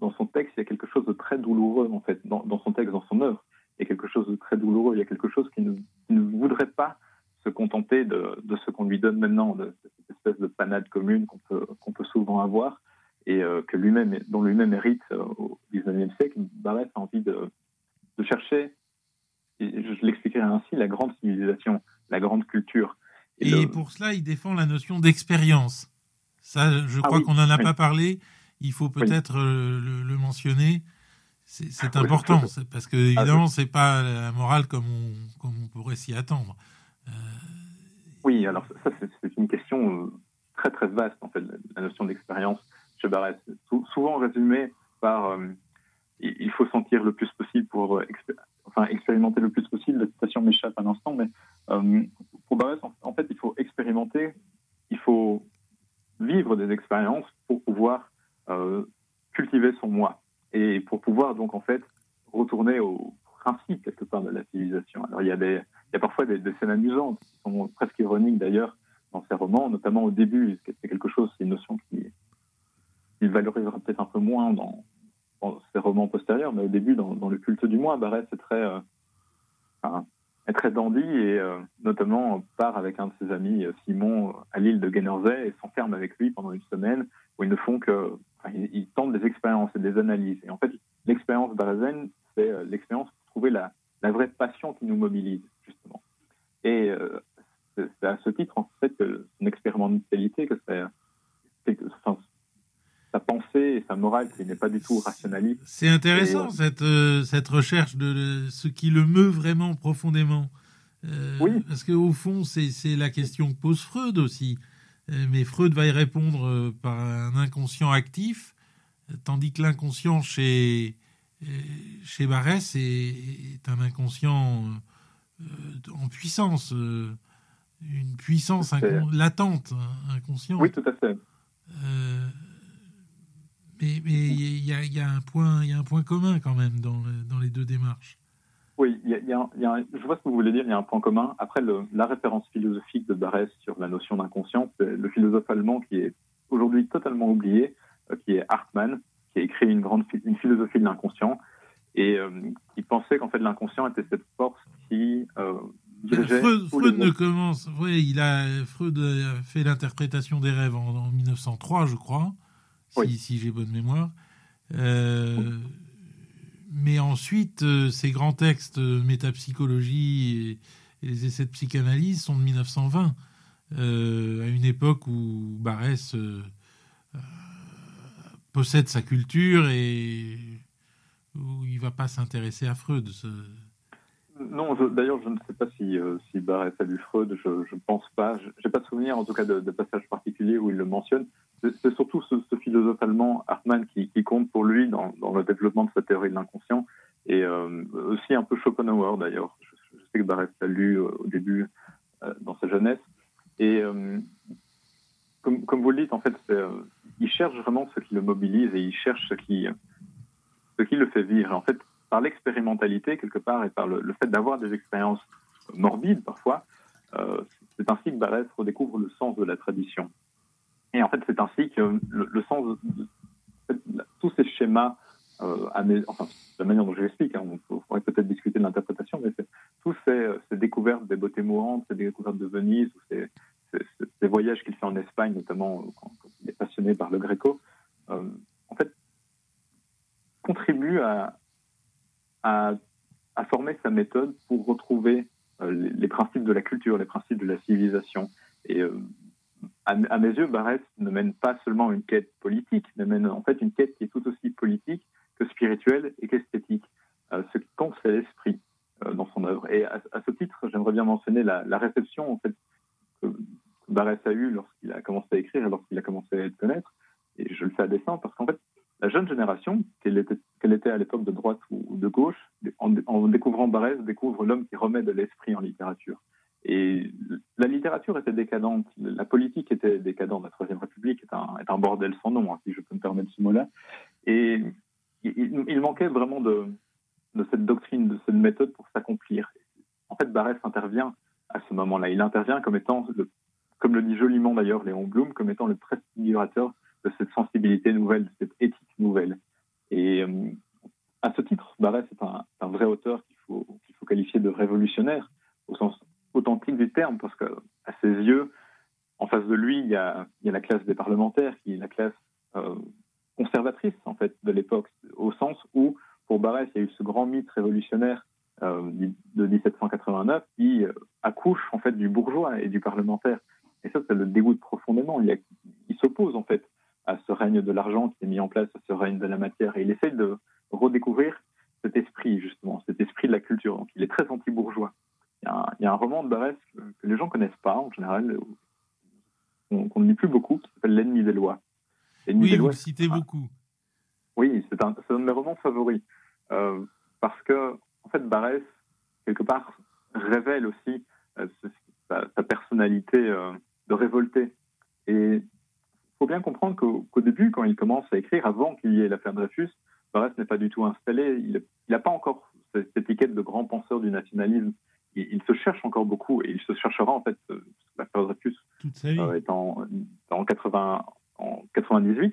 Speaker 2: dans, son texte, il y a quelque chose de très douloureux en fait, dans, son texte, dans son œuvre. Il y a quelque chose de très douloureux, il y a quelque chose qui ne, voudrait pas se contenter de, ce qu'on lui donne maintenant, de cette espèce de panade commune qu'on peut, souvent avoir et euh, que lui-même, dont lui-même hérite euh, au XIXe siècle. Barès a envie de, chercher, je l'expliquerai ainsi, la grande civilisation, la grande culture.
Speaker 1: Et, et le... pour cela, il défend la notion d'expérience. Ça, je crois ah oui, qu'on n'en a oui. pas parlé. Il faut peut-être oui. Euh, le, le, mentionner. C'est important, parce que évidemment, c'est pas la morale comme on, comme on pourrait s'y attendre.
Speaker 2: Euh... Oui, alors ça, c'est une question euh, très très vaste, en fait, la notion d'expérience chez Barès. Souvent résumée par euh, il faut sentir le plus possible pour enfin, expérimenter le plus possible. La citation m'échappe un instant, mais euh, pour Barès, en, fait, il faut expérimenter, il faut vivre des expériences pour pouvoir euh, cultiver son moi et pour pouvoir donc en fait retourner au principe quelque part de la civilisation. Alors il y a des il y a parfois des, des scènes amusantes qui sont presque ironiques d'ailleurs dans ces romans, notamment au début. C'est quelque chose, c'est une notion qui, qui valorisera peut-être un peu moins dans, ces romans postérieurs, mais au début, dans, le culte du moi, Barrès est très, euh, très dandy et euh, notamment part avec un de ses amis, Simon, à l'île de Guernesey et s'enferme avec lui pendant une semaine où ils ne font que, ils, tentent des expériences et des analyses. Et en fait, l'expérience Barrésen, c'est euh, l'expérience pour trouver la, vraie passion qui nous mobilise, justement. Et euh, c'est à ce titre, en fait, que son expérimentalité, que c'est, sa pensée et sa morale qui n'est pas du tout rationaliste.
Speaker 1: C'est intéressant, et, cette, euh, cette recherche de, de, ce qui le meut vraiment profondément. Euh, oui. Parce qu'au fond, c'est la question que pose Freud aussi. Euh, mais Freud va y répondre euh, par un inconscient actif, tandis que l'inconscient chez, euh, chez Barès est, est un inconscient en puissance, une puissance latente, inconsciente.
Speaker 2: Oui, tout à fait.
Speaker 1: Euh, mais il y a, y, a un point, y a un point commun quand même dans, le, dans les deux démarches.
Speaker 2: Oui, y a, y a, y a, je vois ce que vous voulez dire, il y a un point commun. Après, le, la référence philosophique de Barès sur la notion d'inconscient, c'est le philosophe allemand qui est aujourd'hui totalement oublié, euh, qui est Hartmann, qui a écrit une grande une philosophie de l'inconscient et euh, qui pensait qu'en fait l'inconscient était cette force qui euh, dirigeait.
Speaker 1: Freud, Freud ne commence, oui, il a Freud a fait l'interprétation des rêves en, en, 1903, je crois, oui. si j'ai bonne mémoire. Euh, mais ensuite, euh, ces grands textes euh, métapsychologie et, et, les essais de psychanalyse sont de 1920, euh, à une époque où Barès possède sa culture et où il ne va pas s'intéresser à Freud. Ce...
Speaker 2: Non, d'ailleurs, je ne sais pas si, euh, si Barès a lu Freud, je ne pense pas. Je n'ai pas de souvenir, en tout cas, de, de passages particuliers où il le mentionne c'est surtout ce, philosophe allemand, Hartmann, qui, compte pour lui dans, le développement de sa théorie de l'inconscient, et euh, aussi un peu Schopenhauer d'ailleurs. Je, sais que Barès l'a lu euh, au début euh, dans sa jeunesse. Et comme, vous le dites, en fait, il cherche vraiment ce qui le mobilise et il cherche ce qui, ce qui le fait vivre. En fait, par l'expérimentalité, quelque part, et par le, fait d'avoir des expériences morbides parfois, euh, c'est ainsi que Barès redécouvre le sens de la tradition. Et en fait, c'est ainsi que le, le sens de, tous ces schémas, euh, enfin, la manière dont je l'explique, hein, on pourrait peut-être discuter de l'interprétation, mais tous ces, ces, découvertes des beautés mourantes, ces découvertes de Venise, ces, voyages qu'il fait en Espagne, notamment quand, il est passionné par le Gréco, euh, en fait, contribuent à, à, former sa méthode pour retrouver euh, les, principes de la culture, les principes de la civilisation. Et euh, à, mes yeux, Barrès ne mène pas seulement une quête politique, mais mène en fait une quête qui est tout aussi politique que spirituelle et qu'esthétique. Euh, ce qui compte, c'est l'esprit dans son œuvre. Et à, ce titre, j'aimerais bien mentionner la, réception en fait que Barrès a eue lorsqu'il a commencé à écrire et lorsqu'il a commencé à être connaître. Et je le fais à dessein parce qu'en fait, la jeune génération, qu'elle était, à l'époque de droite ou de gauche, en, découvrant Barès, découvre l'homme qui remet de l'esprit en littérature. Et la littérature était décadente, la politique était décadente, la Troisième République est un, bordel sans nom, hein, si je peux me permettre ce mot-là. Et il, manquait vraiment de, cette doctrine, de cette méthode pour s'accomplir. En fait, Barès intervient à ce moment-là. Il intervient comme étant, comme le dit joliment d'ailleurs Léon Blum, comme étant le prestigiateur de cette sensibilité nouvelle, de cette éthique nouvelle. Et euh, à ce titre, Barès est un, vrai auteur qu'il faut, qualifier de révolutionnaire au sens authentique du terme, parce que à ses yeux, en face de lui, il y a, la classe des parlementaires, qui est la classe euh, conservatrice en fait de l'époque, au sens où pour Barès, il y a eu ce grand mythe révolutionnaire euh, de 1789 qui accouche en fait du bourgeois et du parlementaire. Et ça, ça le dégoûte profondément. Il s'oppose en fait à ce règne de l'argent qui est mis en place, à ce règne de la matière, et il essaie de redécouvrir cet esprit justement, cet esprit de la culture. Donc, il est très anti-bourgeois. Il, il y, a un roman de Barès que, que les gens connaissent pas en général, qu'on ne lit plus beaucoup, qui s'appelle L'ennemi des lois.
Speaker 1: Oui, des vous le citez beaucoup.
Speaker 2: Oui, c'est un, un, de mes romans favoris. Euh, parce que, en fait, Barès, quelque part, révèle aussi euh, sa, sa, personnalité euh, de révolté. Et faut bien comprendre qu'au qu début, quand il commence à écrire, avant qu'il y ait l'affaire Dreyfus, Barès n'est pas du tout installé. Il n'a pas encore cette étiquette de grand penseur du nationalisme. Il, il, se cherche encore beaucoup et il se cherchera en fait euh, l'affaire Dreyfus
Speaker 1: euh,
Speaker 2: étant en 80 en 98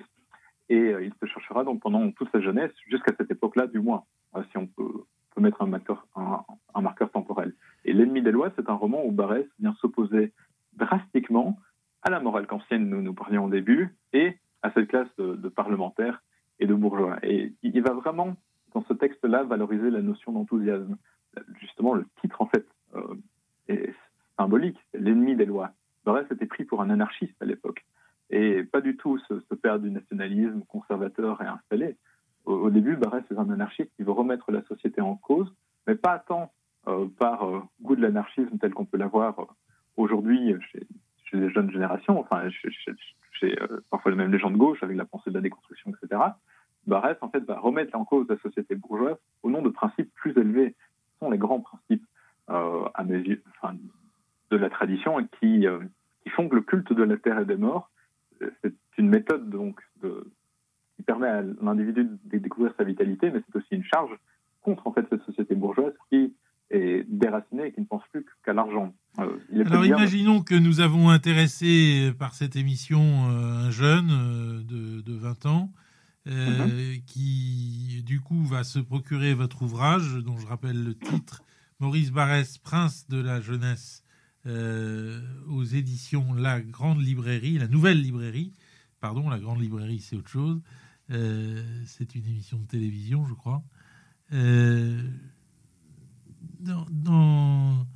Speaker 2: et euh, il se cherchera donc pendant toute sa jeunesse jusqu'à cette époque-là du moins euh, si on peut, peut mettre un marqueur, un, un marqueur temporel. Et L'ennemi des lois, c'est un roman où Barès vient s'opposer drastiquement à la morale kantienne, nous nous parlions au début, et à cette classe de, de parlementaires et de bourgeois. Et il va vraiment, dans ce texte-là, valoriser la notion d'enthousiasme. Justement, le titre, en fait, euh, est symbolique, l'ennemi des lois. Barès était pris pour un anarchiste à l'époque, et pas du tout ce, ce père du nationalisme conservateur et installé au, début, Barès est un anarchiste qui veut remettre la société en cause, mais pas tant euh, par euh, goût de l'anarchisme tel qu'on peut l'avoir euh, aujourd'hui chez, chez, les jeunes générations, enfin chez, chez, chez euh, parfois même les gens de gauche avec la pensée de la déconstruction, etc. Barès, en fait, va remettre en cause la société bourgeoise au nom de principes plus élevés. Ce sont les grands principes, euh, à mes yeux, enfin, de la tradition et qui, euh, qui font que le culte de la terre et des morts, c'est une méthode donc de, qui permet à l'individu de découvrir sa vitalité, mais c'est aussi une charge contre en fait cette société bourgeoise qui est déracinée et qui ne pense plus qu'à l'argent.
Speaker 1: Euh, Alors que nous avons intéressé par cette émission euh, un jeune euh, de, de 20 ans euh, -hmm. qui du coup va se procurer votre ouvrage dont je rappelle le titre Maurice Barrès, Prince de la jeunesse euh, aux éditions La Grande Librairie, la Nouvelle Librairie, pardon, la Grande Librairie c'est autre chose. Euh, c'est une émission de télévision, je crois. Dans, dans...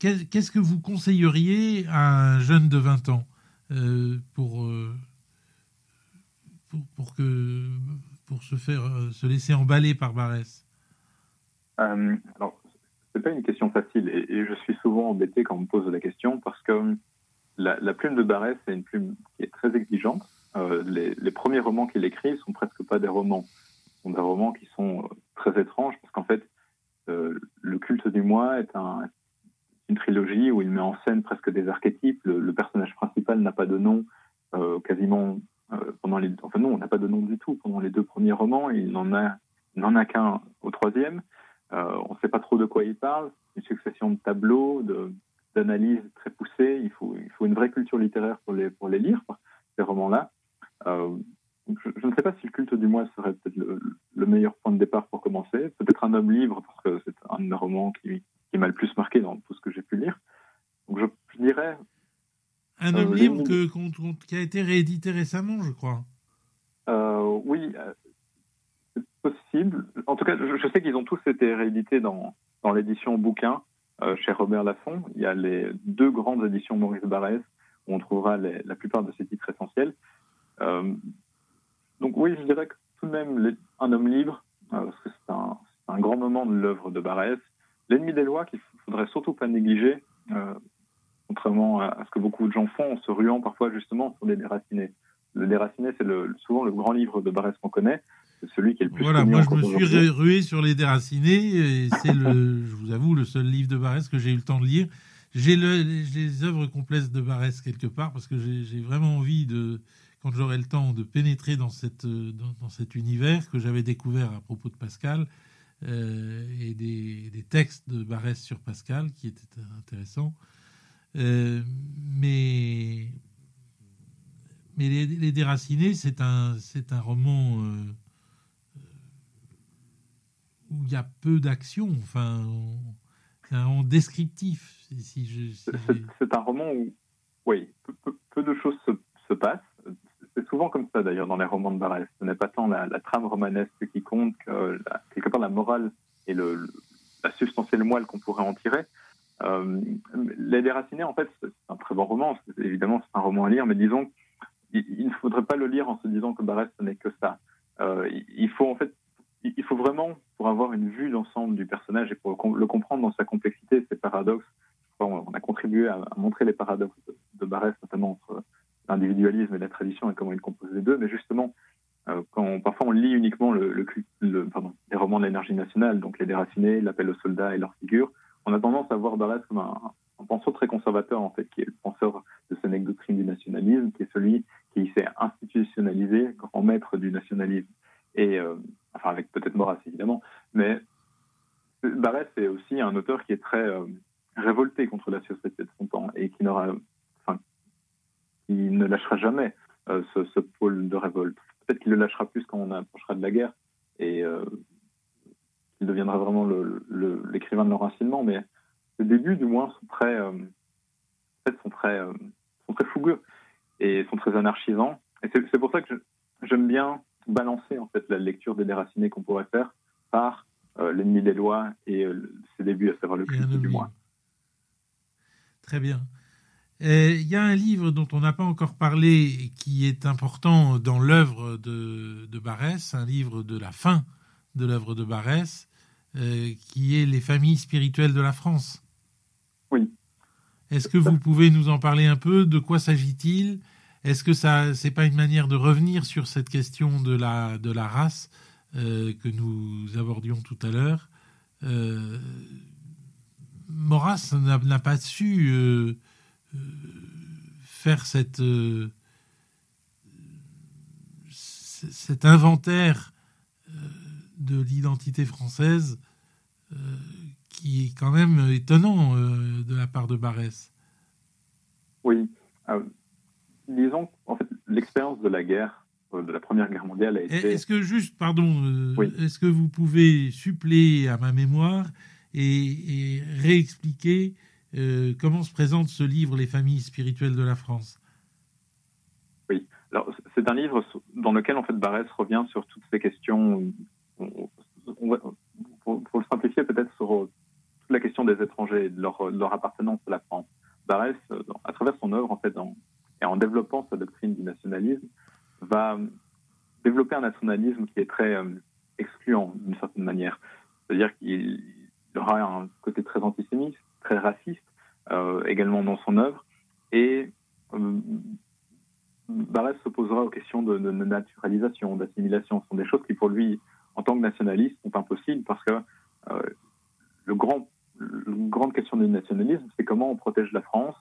Speaker 1: Qu'est-ce que vous conseilleriez à un jeune de 20 ans euh, pour, euh, pour, pour, que, pour se, faire, euh, se laisser emballer par Barès?
Speaker 2: Alors, c'est pas une question facile et, je suis souvent embêté quand on me pose la question parce que la, la plume de Barès, c'est une plume qui est très exigeante. Les, premiers romans qu'il écrit sont presque pas des romans, ce sont des romans qui sont très étranges parce qu'en fait, le culte du moi est un, une trilogie où il met en scène presque des archétypes. Le, personnage principal n'a pas de nom, euh, quasiment euh, pendant les, enfin non, on n'a pas de nom du tout pendant les deux premiers romans. Il n'en a, n'en a qu'un au troisième. Euh, on ne sait pas trop de quoi il parle. Une succession de tableaux, d'analyses très poussées. Il faut, il faut une vraie culture littéraire pour les pour les lire ces romans-là. Je, ne sais pas si le culte du moi serait peut-être le, le, meilleur point de départ pour commencer. Peut-être un homme libre, parce que c'est un des romans qui, qui m'a le plus marqué dans tout ce que j'ai pu lire. Donc je, je dirais.
Speaker 1: Un homme euh, libre que, qu qu qui a été réédité récemment, je crois.
Speaker 2: Euh, oui, euh, c'est possible. En tout cas, je, je sais qu'ils ont tous été réédités dans, dans l'édition bouquin euh, chez Robert Laffont. Il y a les deux grandes éditions Maurice Barrès où on trouvera les, la plupart de ses titres essentiels. Donc oui, je dirais que tout de même, les, un homme libre, parce que c'est un, un, grand moment de l'œuvre de Barès, l'ennemi des lois qu'il faudrait surtout pas négliger, euh, contrairement à, ce que beaucoup de gens font, en se ruant parfois justement sur les déracinés. Le déraciné, c'est le, souvent le grand livre de Barès qu'on connaît, celui qui est le plus.
Speaker 1: Voilà, moi je me suis rué sur les déracinés, et c'est le, je vous avoue, le seul livre de Barès que j'ai eu le temps de lire. J'ai le, les œuvres complètes de Barès quelque part parce que j'ai vraiment envie de, quand j'aurai le temps, de pénétrer dans, cette, dans, dans cet univers que j'avais découvert à propos de Pascal et des, des, textes de Barès sur Pascal qui étaient intéressants. Euh, mais mais les, les Déracinés, c'est un, c'est un roman euh, où il y a peu d'action. Enfin, c'est un roman descriptif.
Speaker 2: Si c'est un roman où, oui, peu, de choses se, se passent. C'est souvent comme ça d'ailleurs dans les romans de Barès. Ce n'est pas tant la, trame romanesque qui compte que quelque part la morale et le, la substantielle moelle qu'on pourrait en tirer. Euh, les Déracinés, en fait, c'est un très bon roman. Évidemment, c'est un roman à lire, mais disons il, ne faudrait pas le lire en se disant que Barès ce n'est que ça. Euh, il faut en fait, il faut vraiment, pour avoir une vue d'ensemble du personnage et pour le comprendre dans sa complexité, ses paradoxes, on a contribué à, montrer les paradoxes de, Barès, notamment entre l'individualisme et la tradition et comment il compose les deux. Mais justement, euh, quand parfois on lit uniquement le, pardon, les romans de l'énergie nationale, donc les déracinés, l'appel aux soldats et leurs figures, on a tendance à voir Barès comme un, un penseur très conservateur, en fait, qui est le penseur de cette doctrine du nationalisme, qui est celui qui s'est institutionnalisé, grand maître du nationalisme, et euh, enfin avec peut-être Maurras évidemment, mais Barès est aussi un auteur qui est très euh, révolté contre la société de son temps et qui n'aura, qui ne lâchera jamais euh, ce, pôle de révolte. Peut-être qu'il le lâchera plus quand on approchera de la guerre et qu'il deviendra vraiment l'écrivain de l'enracinement, mais les débuts, du moins, sont très, en fait, sont très, sont très fougueux et sont très anarchisants. Et c'est pour ça que j'aime bien balancer en fait la lecture des déracinés qu'on pourrait faire par euh, l'ennemi des lois et euh, ses débuts, à savoir le culte du mois.
Speaker 1: Très bien. Il y a un livre dont on n'a pas encore parlé qui est important dans l'œuvre de, de, Barès, un livre de la fin de l'œuvre de Barès, euh, qui est Les familles spirituelles de la France.
Speaker 2: Oui.
Speaker 1: Est-ce que vous pouvez nous en parler un peu? De quoi s'agit-il? Est-ce que ça, c'est pas une manière de revenir sur cette question de la de la race euh, que nous abordions tout à l'heure? Euh, Maurras n'a pas su euh, euh, faire cette cet inventaire de l'identité française qui est quand même étonnant euh, de la part de Barès.
Speaker 2: Oui. Euh, disons, en fait, l'expérience de la guerre, euh, de la Première Guerre mondiale a été...
Speaker 1: Est-ce que juste, pardon, est-ce que vous pouvez suppléer à ma mémoire et, réexpliquer comment se présente ce livre, Les familles spirituelles de la France?
Speaker 2: Oui. Alors, c'est un livre dans lequel, en fait, Barès revient sur toutes ces questions... pour, le simplifier, peut-être sur la question des étrangers et de leur, appartenance à la France. Barès, euh, à travers son œuvre, en fait, et en développant sa doctrine du nationalisme, va développer un nationalisme qui est très euh, excluant d'une certaine manière. C'est-à-dire qu'il aura un côté très antisémite, très raciste, euh, également dans son œuvre, et Barès s'opposera aux questions de, naturalisation, d'assimilation. Ce sont des choses qui, pour lui, en tant que nationaliste, sont impossibles parce que le grand une grande question du nationalisme, c'est comment on protège la France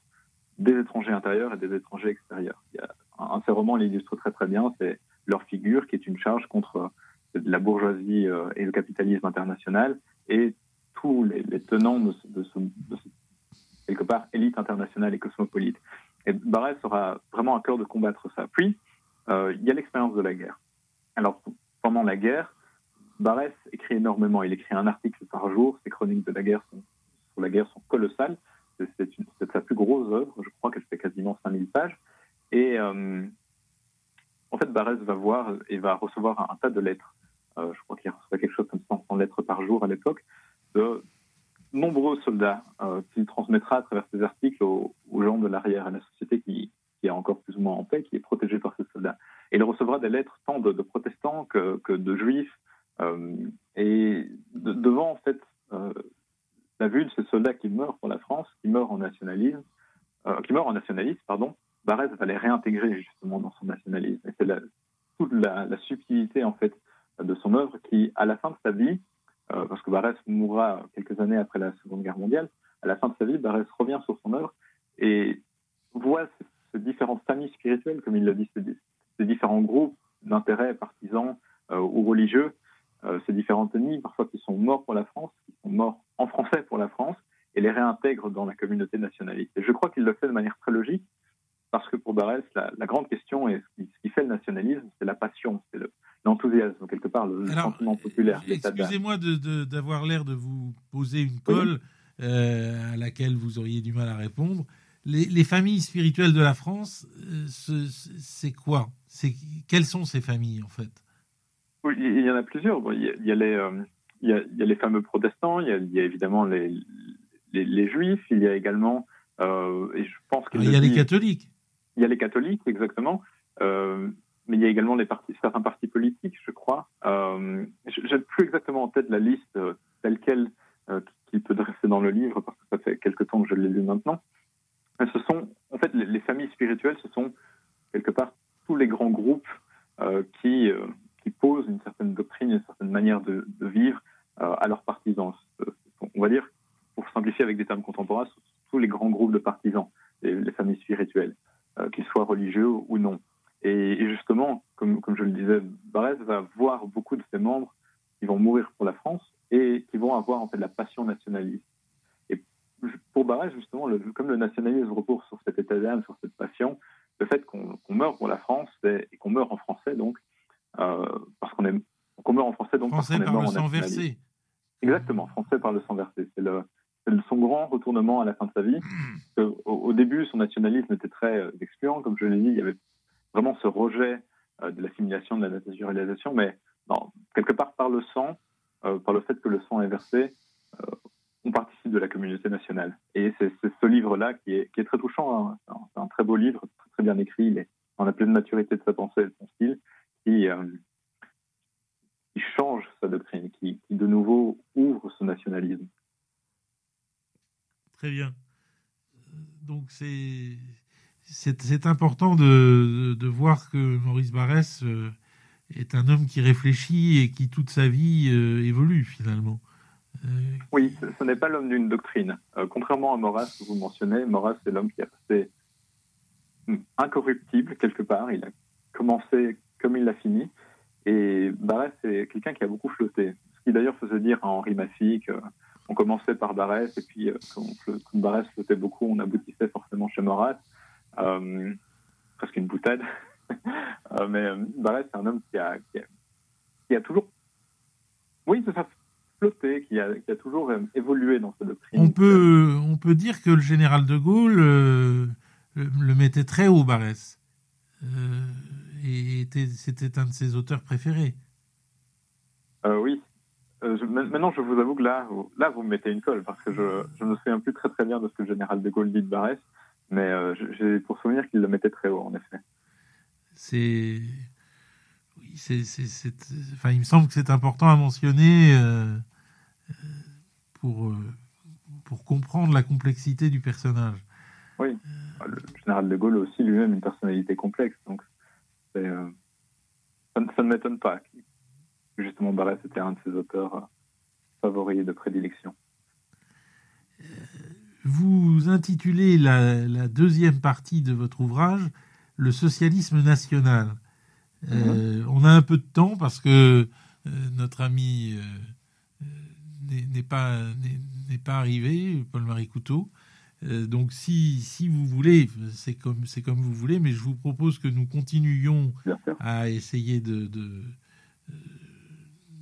Speaker 2: des étrangers intérieurs et des étrangers extérieurs. Il un, de ces romans l'illustre très très bien, c'est leur figure qui est une charge contre la bourgeoisie euh, et le capitalisme international et tous les, tenants de, ce, quelque part élite internationale et cosmopolite. Et Barès aura vraiment à cœur de combattre ça. Puis euh, il y a l'expérience de la guerre. Alors pendant la guerre, Barès écrit énormément. Il écrit un article par jour. Ses chroniques de la guerre sont, sur la guerre sont colossales. C'est sa plus grosse œuvre. Je crois qu'elle fait quasiment 5000 pages. Et euh, en fait, Barès va voir et va recevoir un, tas de lettres. Euh, je crois qu'il reçoit quelque chose comme 100 lettres par jour à l'époque de nombreux soldats euh, qu'il transmettra à travers ses articles aux, gens de l'arrière, à la société qui, est encore plus ou moins en paix, qui est protégée par ces soldats. Et il recevra des lettres tant de, protestants que, de juifs, euh, et devant en fait euh, la vue de ce soldat qui meurt pour la France, qui meurt en nationalisme, qui meurt en nationaliste, pardon, Barès va les réintégrer justement dans son nationalisme. Et c'est toute la, subtilité en fait de son œuvre qui, à la fin de sa vie, parce que Barès mourra quelques années après la Seconde Guerre mondiale, à la fin de sa vie, Barès revient sur son œuvre et voit ces, différentes familles spirituelles, comme il le dit, ces, différents groupes d'intérêts partisans ou religieux, ces différentes ethnies, parfois qui sont morts pour la France, qui sont morts en français pour la France, et les réintègre dans la communauté nationaliste. Et je crois qu'il le fait de manière très logique, parce que pour Barès, la, grande question et ce qui, fait le nationalisme, c'est la passion, c'est l'enthousiasme, quelque part, le, sentiment populaire.
Speaker 1: Excusez-moi d'avoir l'air de vous poser une colle euh, à laquelle vous auriez du mal à répondre. Les, familles spirituelles de la France, euh, c'est quoi? Quelles sont ces familles, en fait?
Speaker 2: Oui, il y en a plusieurs. il, y a, les, euh, il, y a, les fameux protestants, il y a, il y a évidemment les, les, juifs, il y a également, euh, et je pense
Speaker 1: qu'il il y a les catholiques.
Speaker 2: Il y a les catholiques, exactement. Euh, mais il y a également les partis, certains partis politiques, je crois. Euh, je n'ai plus exactement en tête la liste euh, telle qu'elle qu'il peut dresser dans le livre, parce que ça fait quelque temps que je l'ai lu maintenant. Mais ce sont, en fait, les, familles spirituelles, ce sont quelque part tous les grands groupes qui, posent une certaine doctrine, une certaine manière de, vivre à leurs partisans. On va dire pour simplifier avec des termes contemporains, tous les grands groupes de partisans, les, familles spirituelles, euh, qu'ils soient religieux ou non. Et, justement, comme, comme, je le disais, Barès va voir beaucoup de ses membres qui vont mourir pour la France et qui vont avoir en fait la passion nationaliste. Et pour Barès, justement, le, comme le nationalisme repose sur cet état d'âme, sur cette passion, le fait qu'on meurt pour la France et, qu'on meurt en français, donc, euh, parce qu'on est, qu'on meurt en français, donc
Speaker 1: français
Speaker 2: parce qu'on
Speaker 1: est mort en versé.
Speaker 2: Exactement, français par le sang versé. C'est le, son grand retournement à la fin de sa vie. Au, début, son nationalisme était très euh, excluant, comme je l'ai dit, il y avait vraiment ce rejet euh, de l'assimilation, de la naturalisation, mais quelque part par le sang, euh, par le fait que le sang est versé, on participe de la communauté nationale. Et c'est ce livre-là qui est, très touchant. Hein. C'est un, très beau livre, très, bien écrit. Il est en a pleine maturité de sa pensée et de son style, qui, qui change sa doctrine, qui, qui de nouveau ouvre ce nationalisme.
Speaker 1: Très bien. Donc c'est c'est important de, voir que Maurice Barrès euh, est un homme qui réfléchit et qui toute sa vie euh, évolue finalement.
Speaker 2: Euh, oui, ce, n'est pas l'homme d'une doctrine. contrairement à Maurras que vous mentionnez, Maurras c'est l'homme qui a resté incorruptible quelque part. Il a commencé comme il l'a fini. Et Barrès c'est quelqu'un qui a beaucoup flotté. Ce qui d'ailleurs faisait dire à Henri Mafique on commençait par Barès, et puis quand, Barès flottait beaucoup, on aboutissait forcément chez Maurras. Euh, presque une boutade. Euh, mais Barès, c'est un homme qui a, qui a, toujours. Oui, c'est ça, flotté, qui a, qui a toujours évolué dans sa doctrine.
Speaker 1: On peut, on peut dire que le général de Gaulle le mettait très haut, Barès. et c'était un de ses auteurs préférés.
Speaker 2: oui, euh, maintenant, je vous avoue que là, vous, là, vous me mettez une colle parce que je, je ne me souviens plus très très bien de ce que le général de Gaulle dit de Barès, mais euh, j'ai pour souvenir qu'il le mettait très haut, en effet.
Speaker 1: C'est, oui, c'est, enfin, il me semble que c'est important à mentionner euh, pour pour comprendre la complexité du personnage.
Speaker 2: Oui, le général de Gaulle a aussi lui-même une personnalité complexe, donc ça, ça, ne m'étonne pas justement Barès était un de ses auteurs euh, favoris de prédilection.
Speaker 1: Euh, vous intitulez la, deuxième partie de votre ouvrage Le socialisme national. Euh, mhm. on a un peu de temps parce que notre ami n'est pas, pas arrivé, Paul-Marie Couteau. donc si, si vous voulez, c'est comme, comme vous voulez, mais je vous propose que nous continuions à essayer de,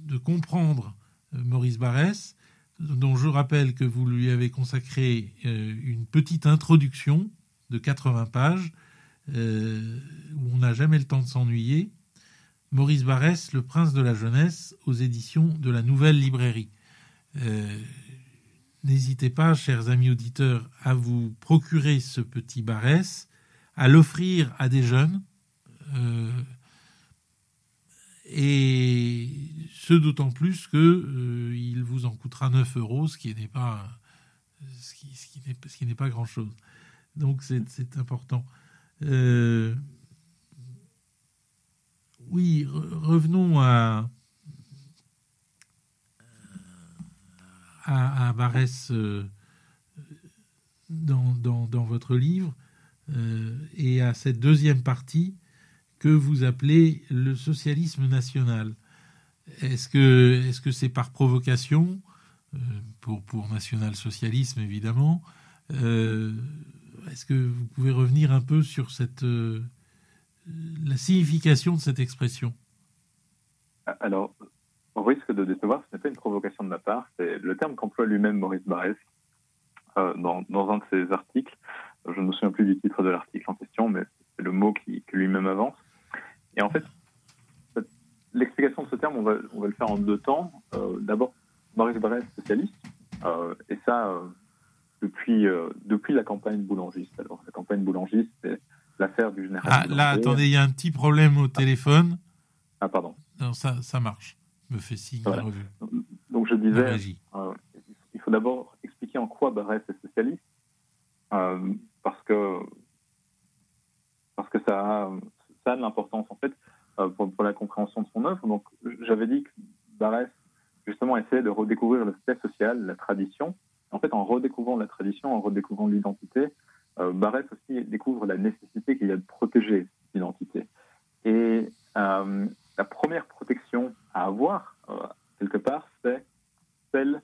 Speaker 1: de comprendre euh, Maurice Barrès, dont je rappelle que vous lui avez consacré euh, une petite introduction de 80 pages, euh, où on n'a jamais le temps de s'ennuyer. Maurice Barrès, Le Prince de la Jeunesse, aux éditions de la Nouvelle Librairie. N'hésitez pas, chers amis auditeurs, à vous procurer ce petit Barrès, à l'offrir à des jeunes. Et ce d'autant plus que euh, il vous en coûtera 9 euros, ce qui n'est pas ce qui, n'est, pas grand chose. Donc c'est, important. Euh, oui, revenons à à, Barès euh, dans, dans, dans, votre livre et à cette deuxième partie que vous appelez le socialisme national. Est-ce que c'est par provocation pour pour national-socialisme évidemment Est-ce que vous pouvez revenir un peu sur cette la signification de cette expression?
Speaker 2: Alors, au risque de décevoir, ce n'est pas une provocation de ma part, c'est le terme qu'emploie lui-même Maurice Barrès euh, dans, un de ses articles. Je ne me souviens plus du titre de l'article en question, mais c'est le mot qui, lui-même avance. Et en fait, l'explication de ce terme, on va, on va le faire en deux temps. Euh, d'abord, Maurice Barrès, socialiste, euh, et ça depuis, depuis la campagne boulangiste. Alors, la campagne boulangiste, c'est l'affaire du général.
Speaker 1: Ah, là, attendez, il y a un petit problème au téléphone.
Speaker 2: Ah, pardon.
Speaker 1: Non, ça, ça marche. Me fait signe.
Speaker 2: Donc, je disais, euh, il faut d'abord expliquer en quoi Barrès est socialiste, euh, parce que parce que ça a, ça l'importance en fait euh, pour, la compréhension de son œuvre. Donc, j'avais dit que Barrès justement essayait de redécouvrir le fait social, la tradition. En fait, en redécouvrant la tradition, en redécouvrant l'identité, euh, Barrès aussi découvre la nécessité qu'il y a de protéger l'identité. Et euh, la première protection à avoir, euh, quelque part, c'est celle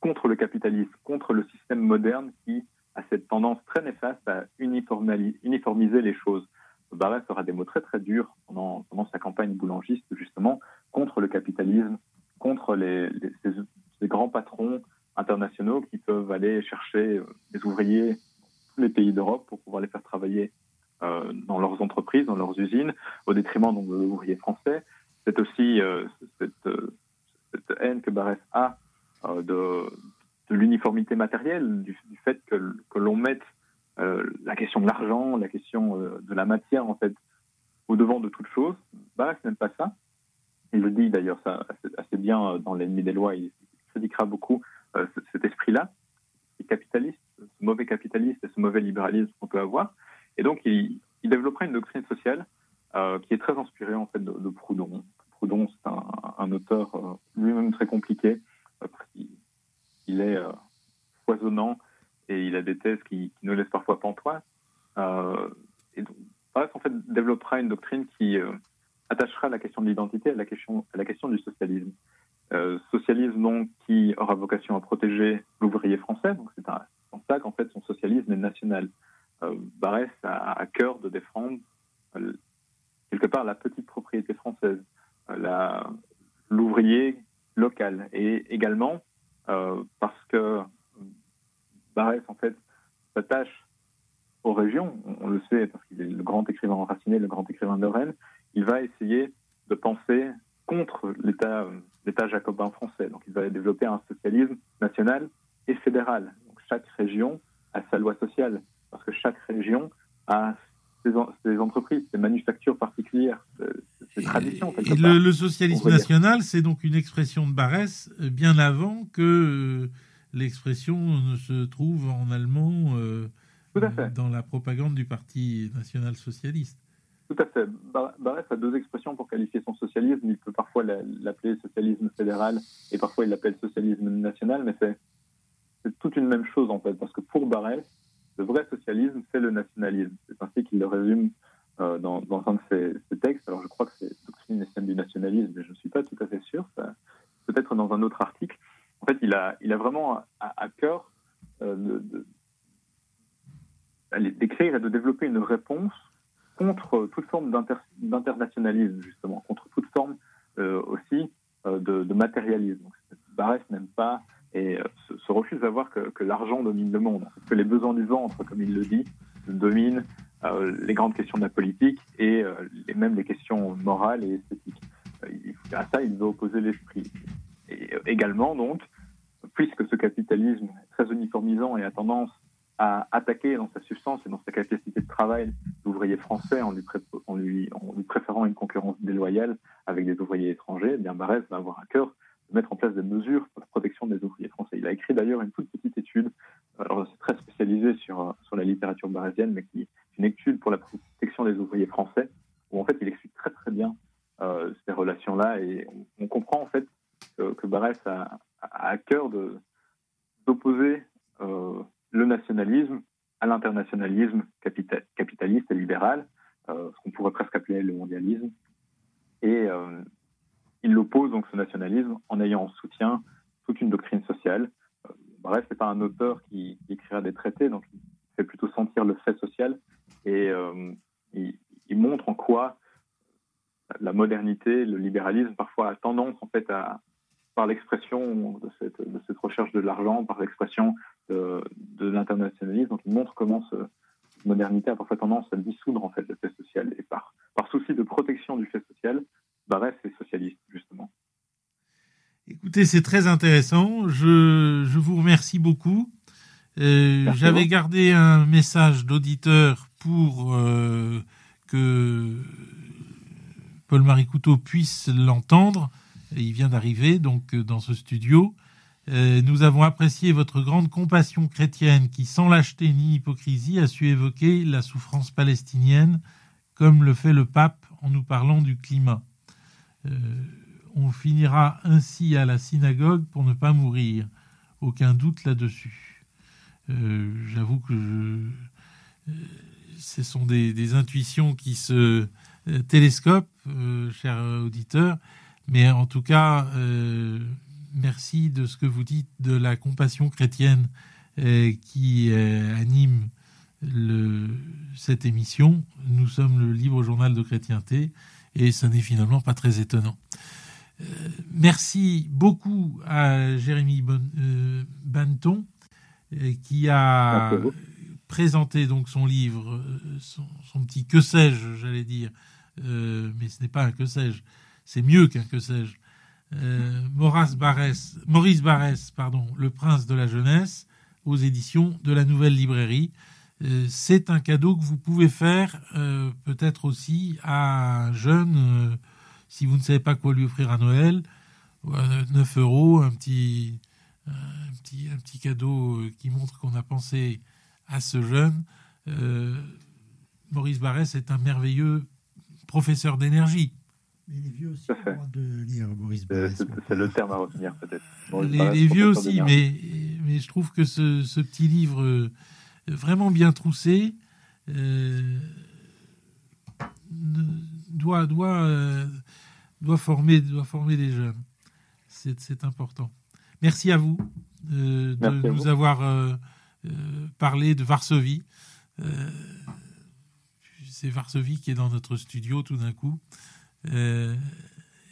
Speaker 2: contre le capitalisme, contre le système moderne qui a cette tendance très néfaste à uniformiser les choses. Barrès aura des mots très très durs pendant, sa campagne boulangiste, justement, contre le capitalisme, contre les, ces, grands patrons internationaux qui peuvent aller chercher euh, des ouvriers dans tous les pays d'Europe pour pouvoir les faire travailler euh, dans leurs entreprises, dans leurs usines, au détriment de l'ouvrier français. C'est aussi euh, cette, cette, haine que Barès a de, de l'uniformité matérielle, du, fait que, que l'on mette la question de l'argent, la question de la matière, en fait, au devant de toute chose. Barès n'aime pas ça. Il le dit d'ailleurs assez, bien dans l'ennemi des lois. Il critiquera beaucoup euh, cet esprit-là, capitaliste, ce mauvais capitaliste et ce mauvais libéralisme qu'on peut avoir. Et donc, il, il développerait une doctrine sociale euh, qui est très inspirée en fait de, Proudhon. Proudhon, c'est un, auteur euh, lui-même très compliqué. Il, est foisonnant et il a des thèses qui, qui nous laissent parfois pantois. et donc, bref, en fait, développera une doctrine qui attachera la question de l'identité à la question, du socialisme. Euh, socialisme donc qui aura vocation à protéger l'ouvrier français. Donc c'est en ça qu'en fait son socialisme est national. Euh, Barès a à cœur de défendre euh, quelque part la petite propriété française, l'ouvrier local, et également parce que Barès en fait s'attache aux régions. On, le sait parce qu'il est le grand écrivain enraciné, le grand écrivain de Rennes. Il va essayer de penser contre l'État l'État jacobin français. Donc il va développer un socialisme national et fédéral. Donc chaque région a sa loi sociale, parce que chaque région a ses, entreprises, ses manufactures particulières, ses, traditions.
Speaker 1: Et le, socialisme national, c'est donc une expression de Barès euh, bien avant que euh, l'expression ne se trouve en allemand euh, dans la propagande du Parti national-socialiste.
Speaker 2: Tout à fait. Barrès a deux expressions pour qualifier son socialisme. Il peut parfois l'appeler socialisme fédéral et parfois il l'appelle socialisme national, mais c'est toute une même chose en fait, parce que pour Barrès, le vrai socialisme, c'est le nationalisme. C'est ainsi qu'il le résume euh, dans, un de ses, textes. Alors je crois que c'est Doctrine et du nationalisme, mais je ne suis pas tout à fait sûr. Peut-être dans un autre article. En fait, il a, vraiment à, cœur euh, d'écrire et de développer une réponse contre toute forme d'internationalisme, justement, contre toute forme euh, aussi euh, de, matérialisme. Barès n'aime pas et euh, se, refuse à voir que, l'argent domine le monde, que les besoins du ventre, comme il le dit, dominent les grandes questions de la politique et, même les questions morales et esthétiques. à ça, il veut opposer l'esprit. Et également, donc, puisque ce capitalisme très uniformisant et a tendance à attaquer dans sa substance et dans sa capacité de travail l'ouvrier français en lui, préférant une concurrence déloyale avec des ouvriers étrangers, eh bien Barès va avoir à cœur mettre en place des mesures pour la protection des ouvriers français. Il a écrit d'ailleurs une toute petite étude, alors c'est très spécialisé sur, sur la littérature barésienne, mais qui est une étude pour la protection des ouvriers français, où en fait il explique très très bien euh, ces relations-là et on, comprend en fait que, que Barès a, à cœur d'opposer le nationalisme à l'internationalisme capitaliste et libéral, ce qu'on pourrait presque appeler le mondialisme. Et il oppose donc ce nationalisme en ayant en soutien toute une doctrine sociale. bref, c'est pas un auteur qui, qui, écrira des traités, donc il fait plutôt sentir le fait social et il, il montre en quoi la modernité, le libéralisme, parfois a tendance en fait à, par l'expression de cette, recherche de l'argent, par l'expression de, l'internationalisme. Donc, il montre comment cette modernité a parfois tendance à dissoudre en fait le fait social. Et par, par souci de protection du fait social, Barès est socialiste justement.
Speaker 1: Écoutez, c'est très intéressant. Je, je, vous remercie beaucoup. Euh, J'avais gardé un message d'auditeur pour euh, que Paul-Marie Couteau puisse l'entendre. Il vient d'arriver donc dans ce studio. Euh, nous avons apprécié votre grande compassion chrétienne qui, sans lâcheté ni hypocrisie, a su évoquer la souffrance palestinienne, comme le fait le pape en nous parlant du climat. Euh, on finira ainsi à la synagogue pour ne pas mourir. Aucun doute là-dessus. Euh, j'avoue que je, ce sont des, intuitions qui se euh, télescopent, euh, chers auditeurs, mais en tout cas, euh, merci de ce que vous dites de la compassion chrétienne qui anime cette émission. Nous sommes le libre journal de chrétienté et ce n'est finalement pas très étonnant. merci beaucoup à Jérémy Banton qui a présenter donc son livre, euh, son, petit que sais-je, j'allais dire, euh, mais ce n'est pas un que sais-je, c'est mieux qu'un que sais-je. Euh, Maurice Barès, Maurice Barès, pardon, Le Prince de la jeunesse, aux éditions de la Nouvelle Librairie. C'est un cadeau que vous pouvez faire peut-être aussi à un jeune, si vous ne savez pas quoi lui offrir à Noël, 9 euros, un petit, un petit, un petit cadeau qui montre qu'on a pensé à ce jeune. Euh, Maurice Barrès est un merveilleux professeur d'énergie.
Speaker 3: Mais les vieux aussi ont droit de lire Maurice Barrès.
Speaker 2: C'est le terme à retenir peut-être.
Speaker 1: Les, vieux aussi, mais, mais je trouve que ce, ce petit livre euh, vraiment bien troussé euh, doit, doit, euh, doit, former, doit former des jeunes. C'est important. Merci à vous euh, de nous avoir parler de Varsovie. C'est Varsovie qui est dans notre studio tout d'un coup.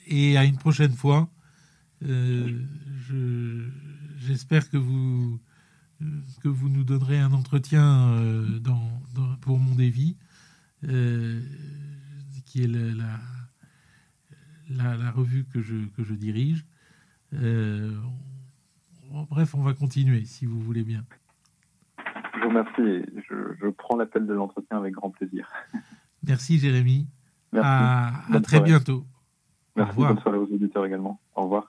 Speaker 1: Et à une prochaine fois. J'espère que vous que vous nous donnerez un entretien dans, pour Mondévie, euh, qui est la, la, la, revue que je, que je dirige. bref, on va continuer, si vous voulez bien.
Speaker 2: Je vous remercie je, prends l'appel de l'entretien avec grand plaisir.
Speaker 1: Merci Jérémy. À, très bientôt.
Speaker 2: Merci, bonne soirée aux auditeurs également. Au revoir.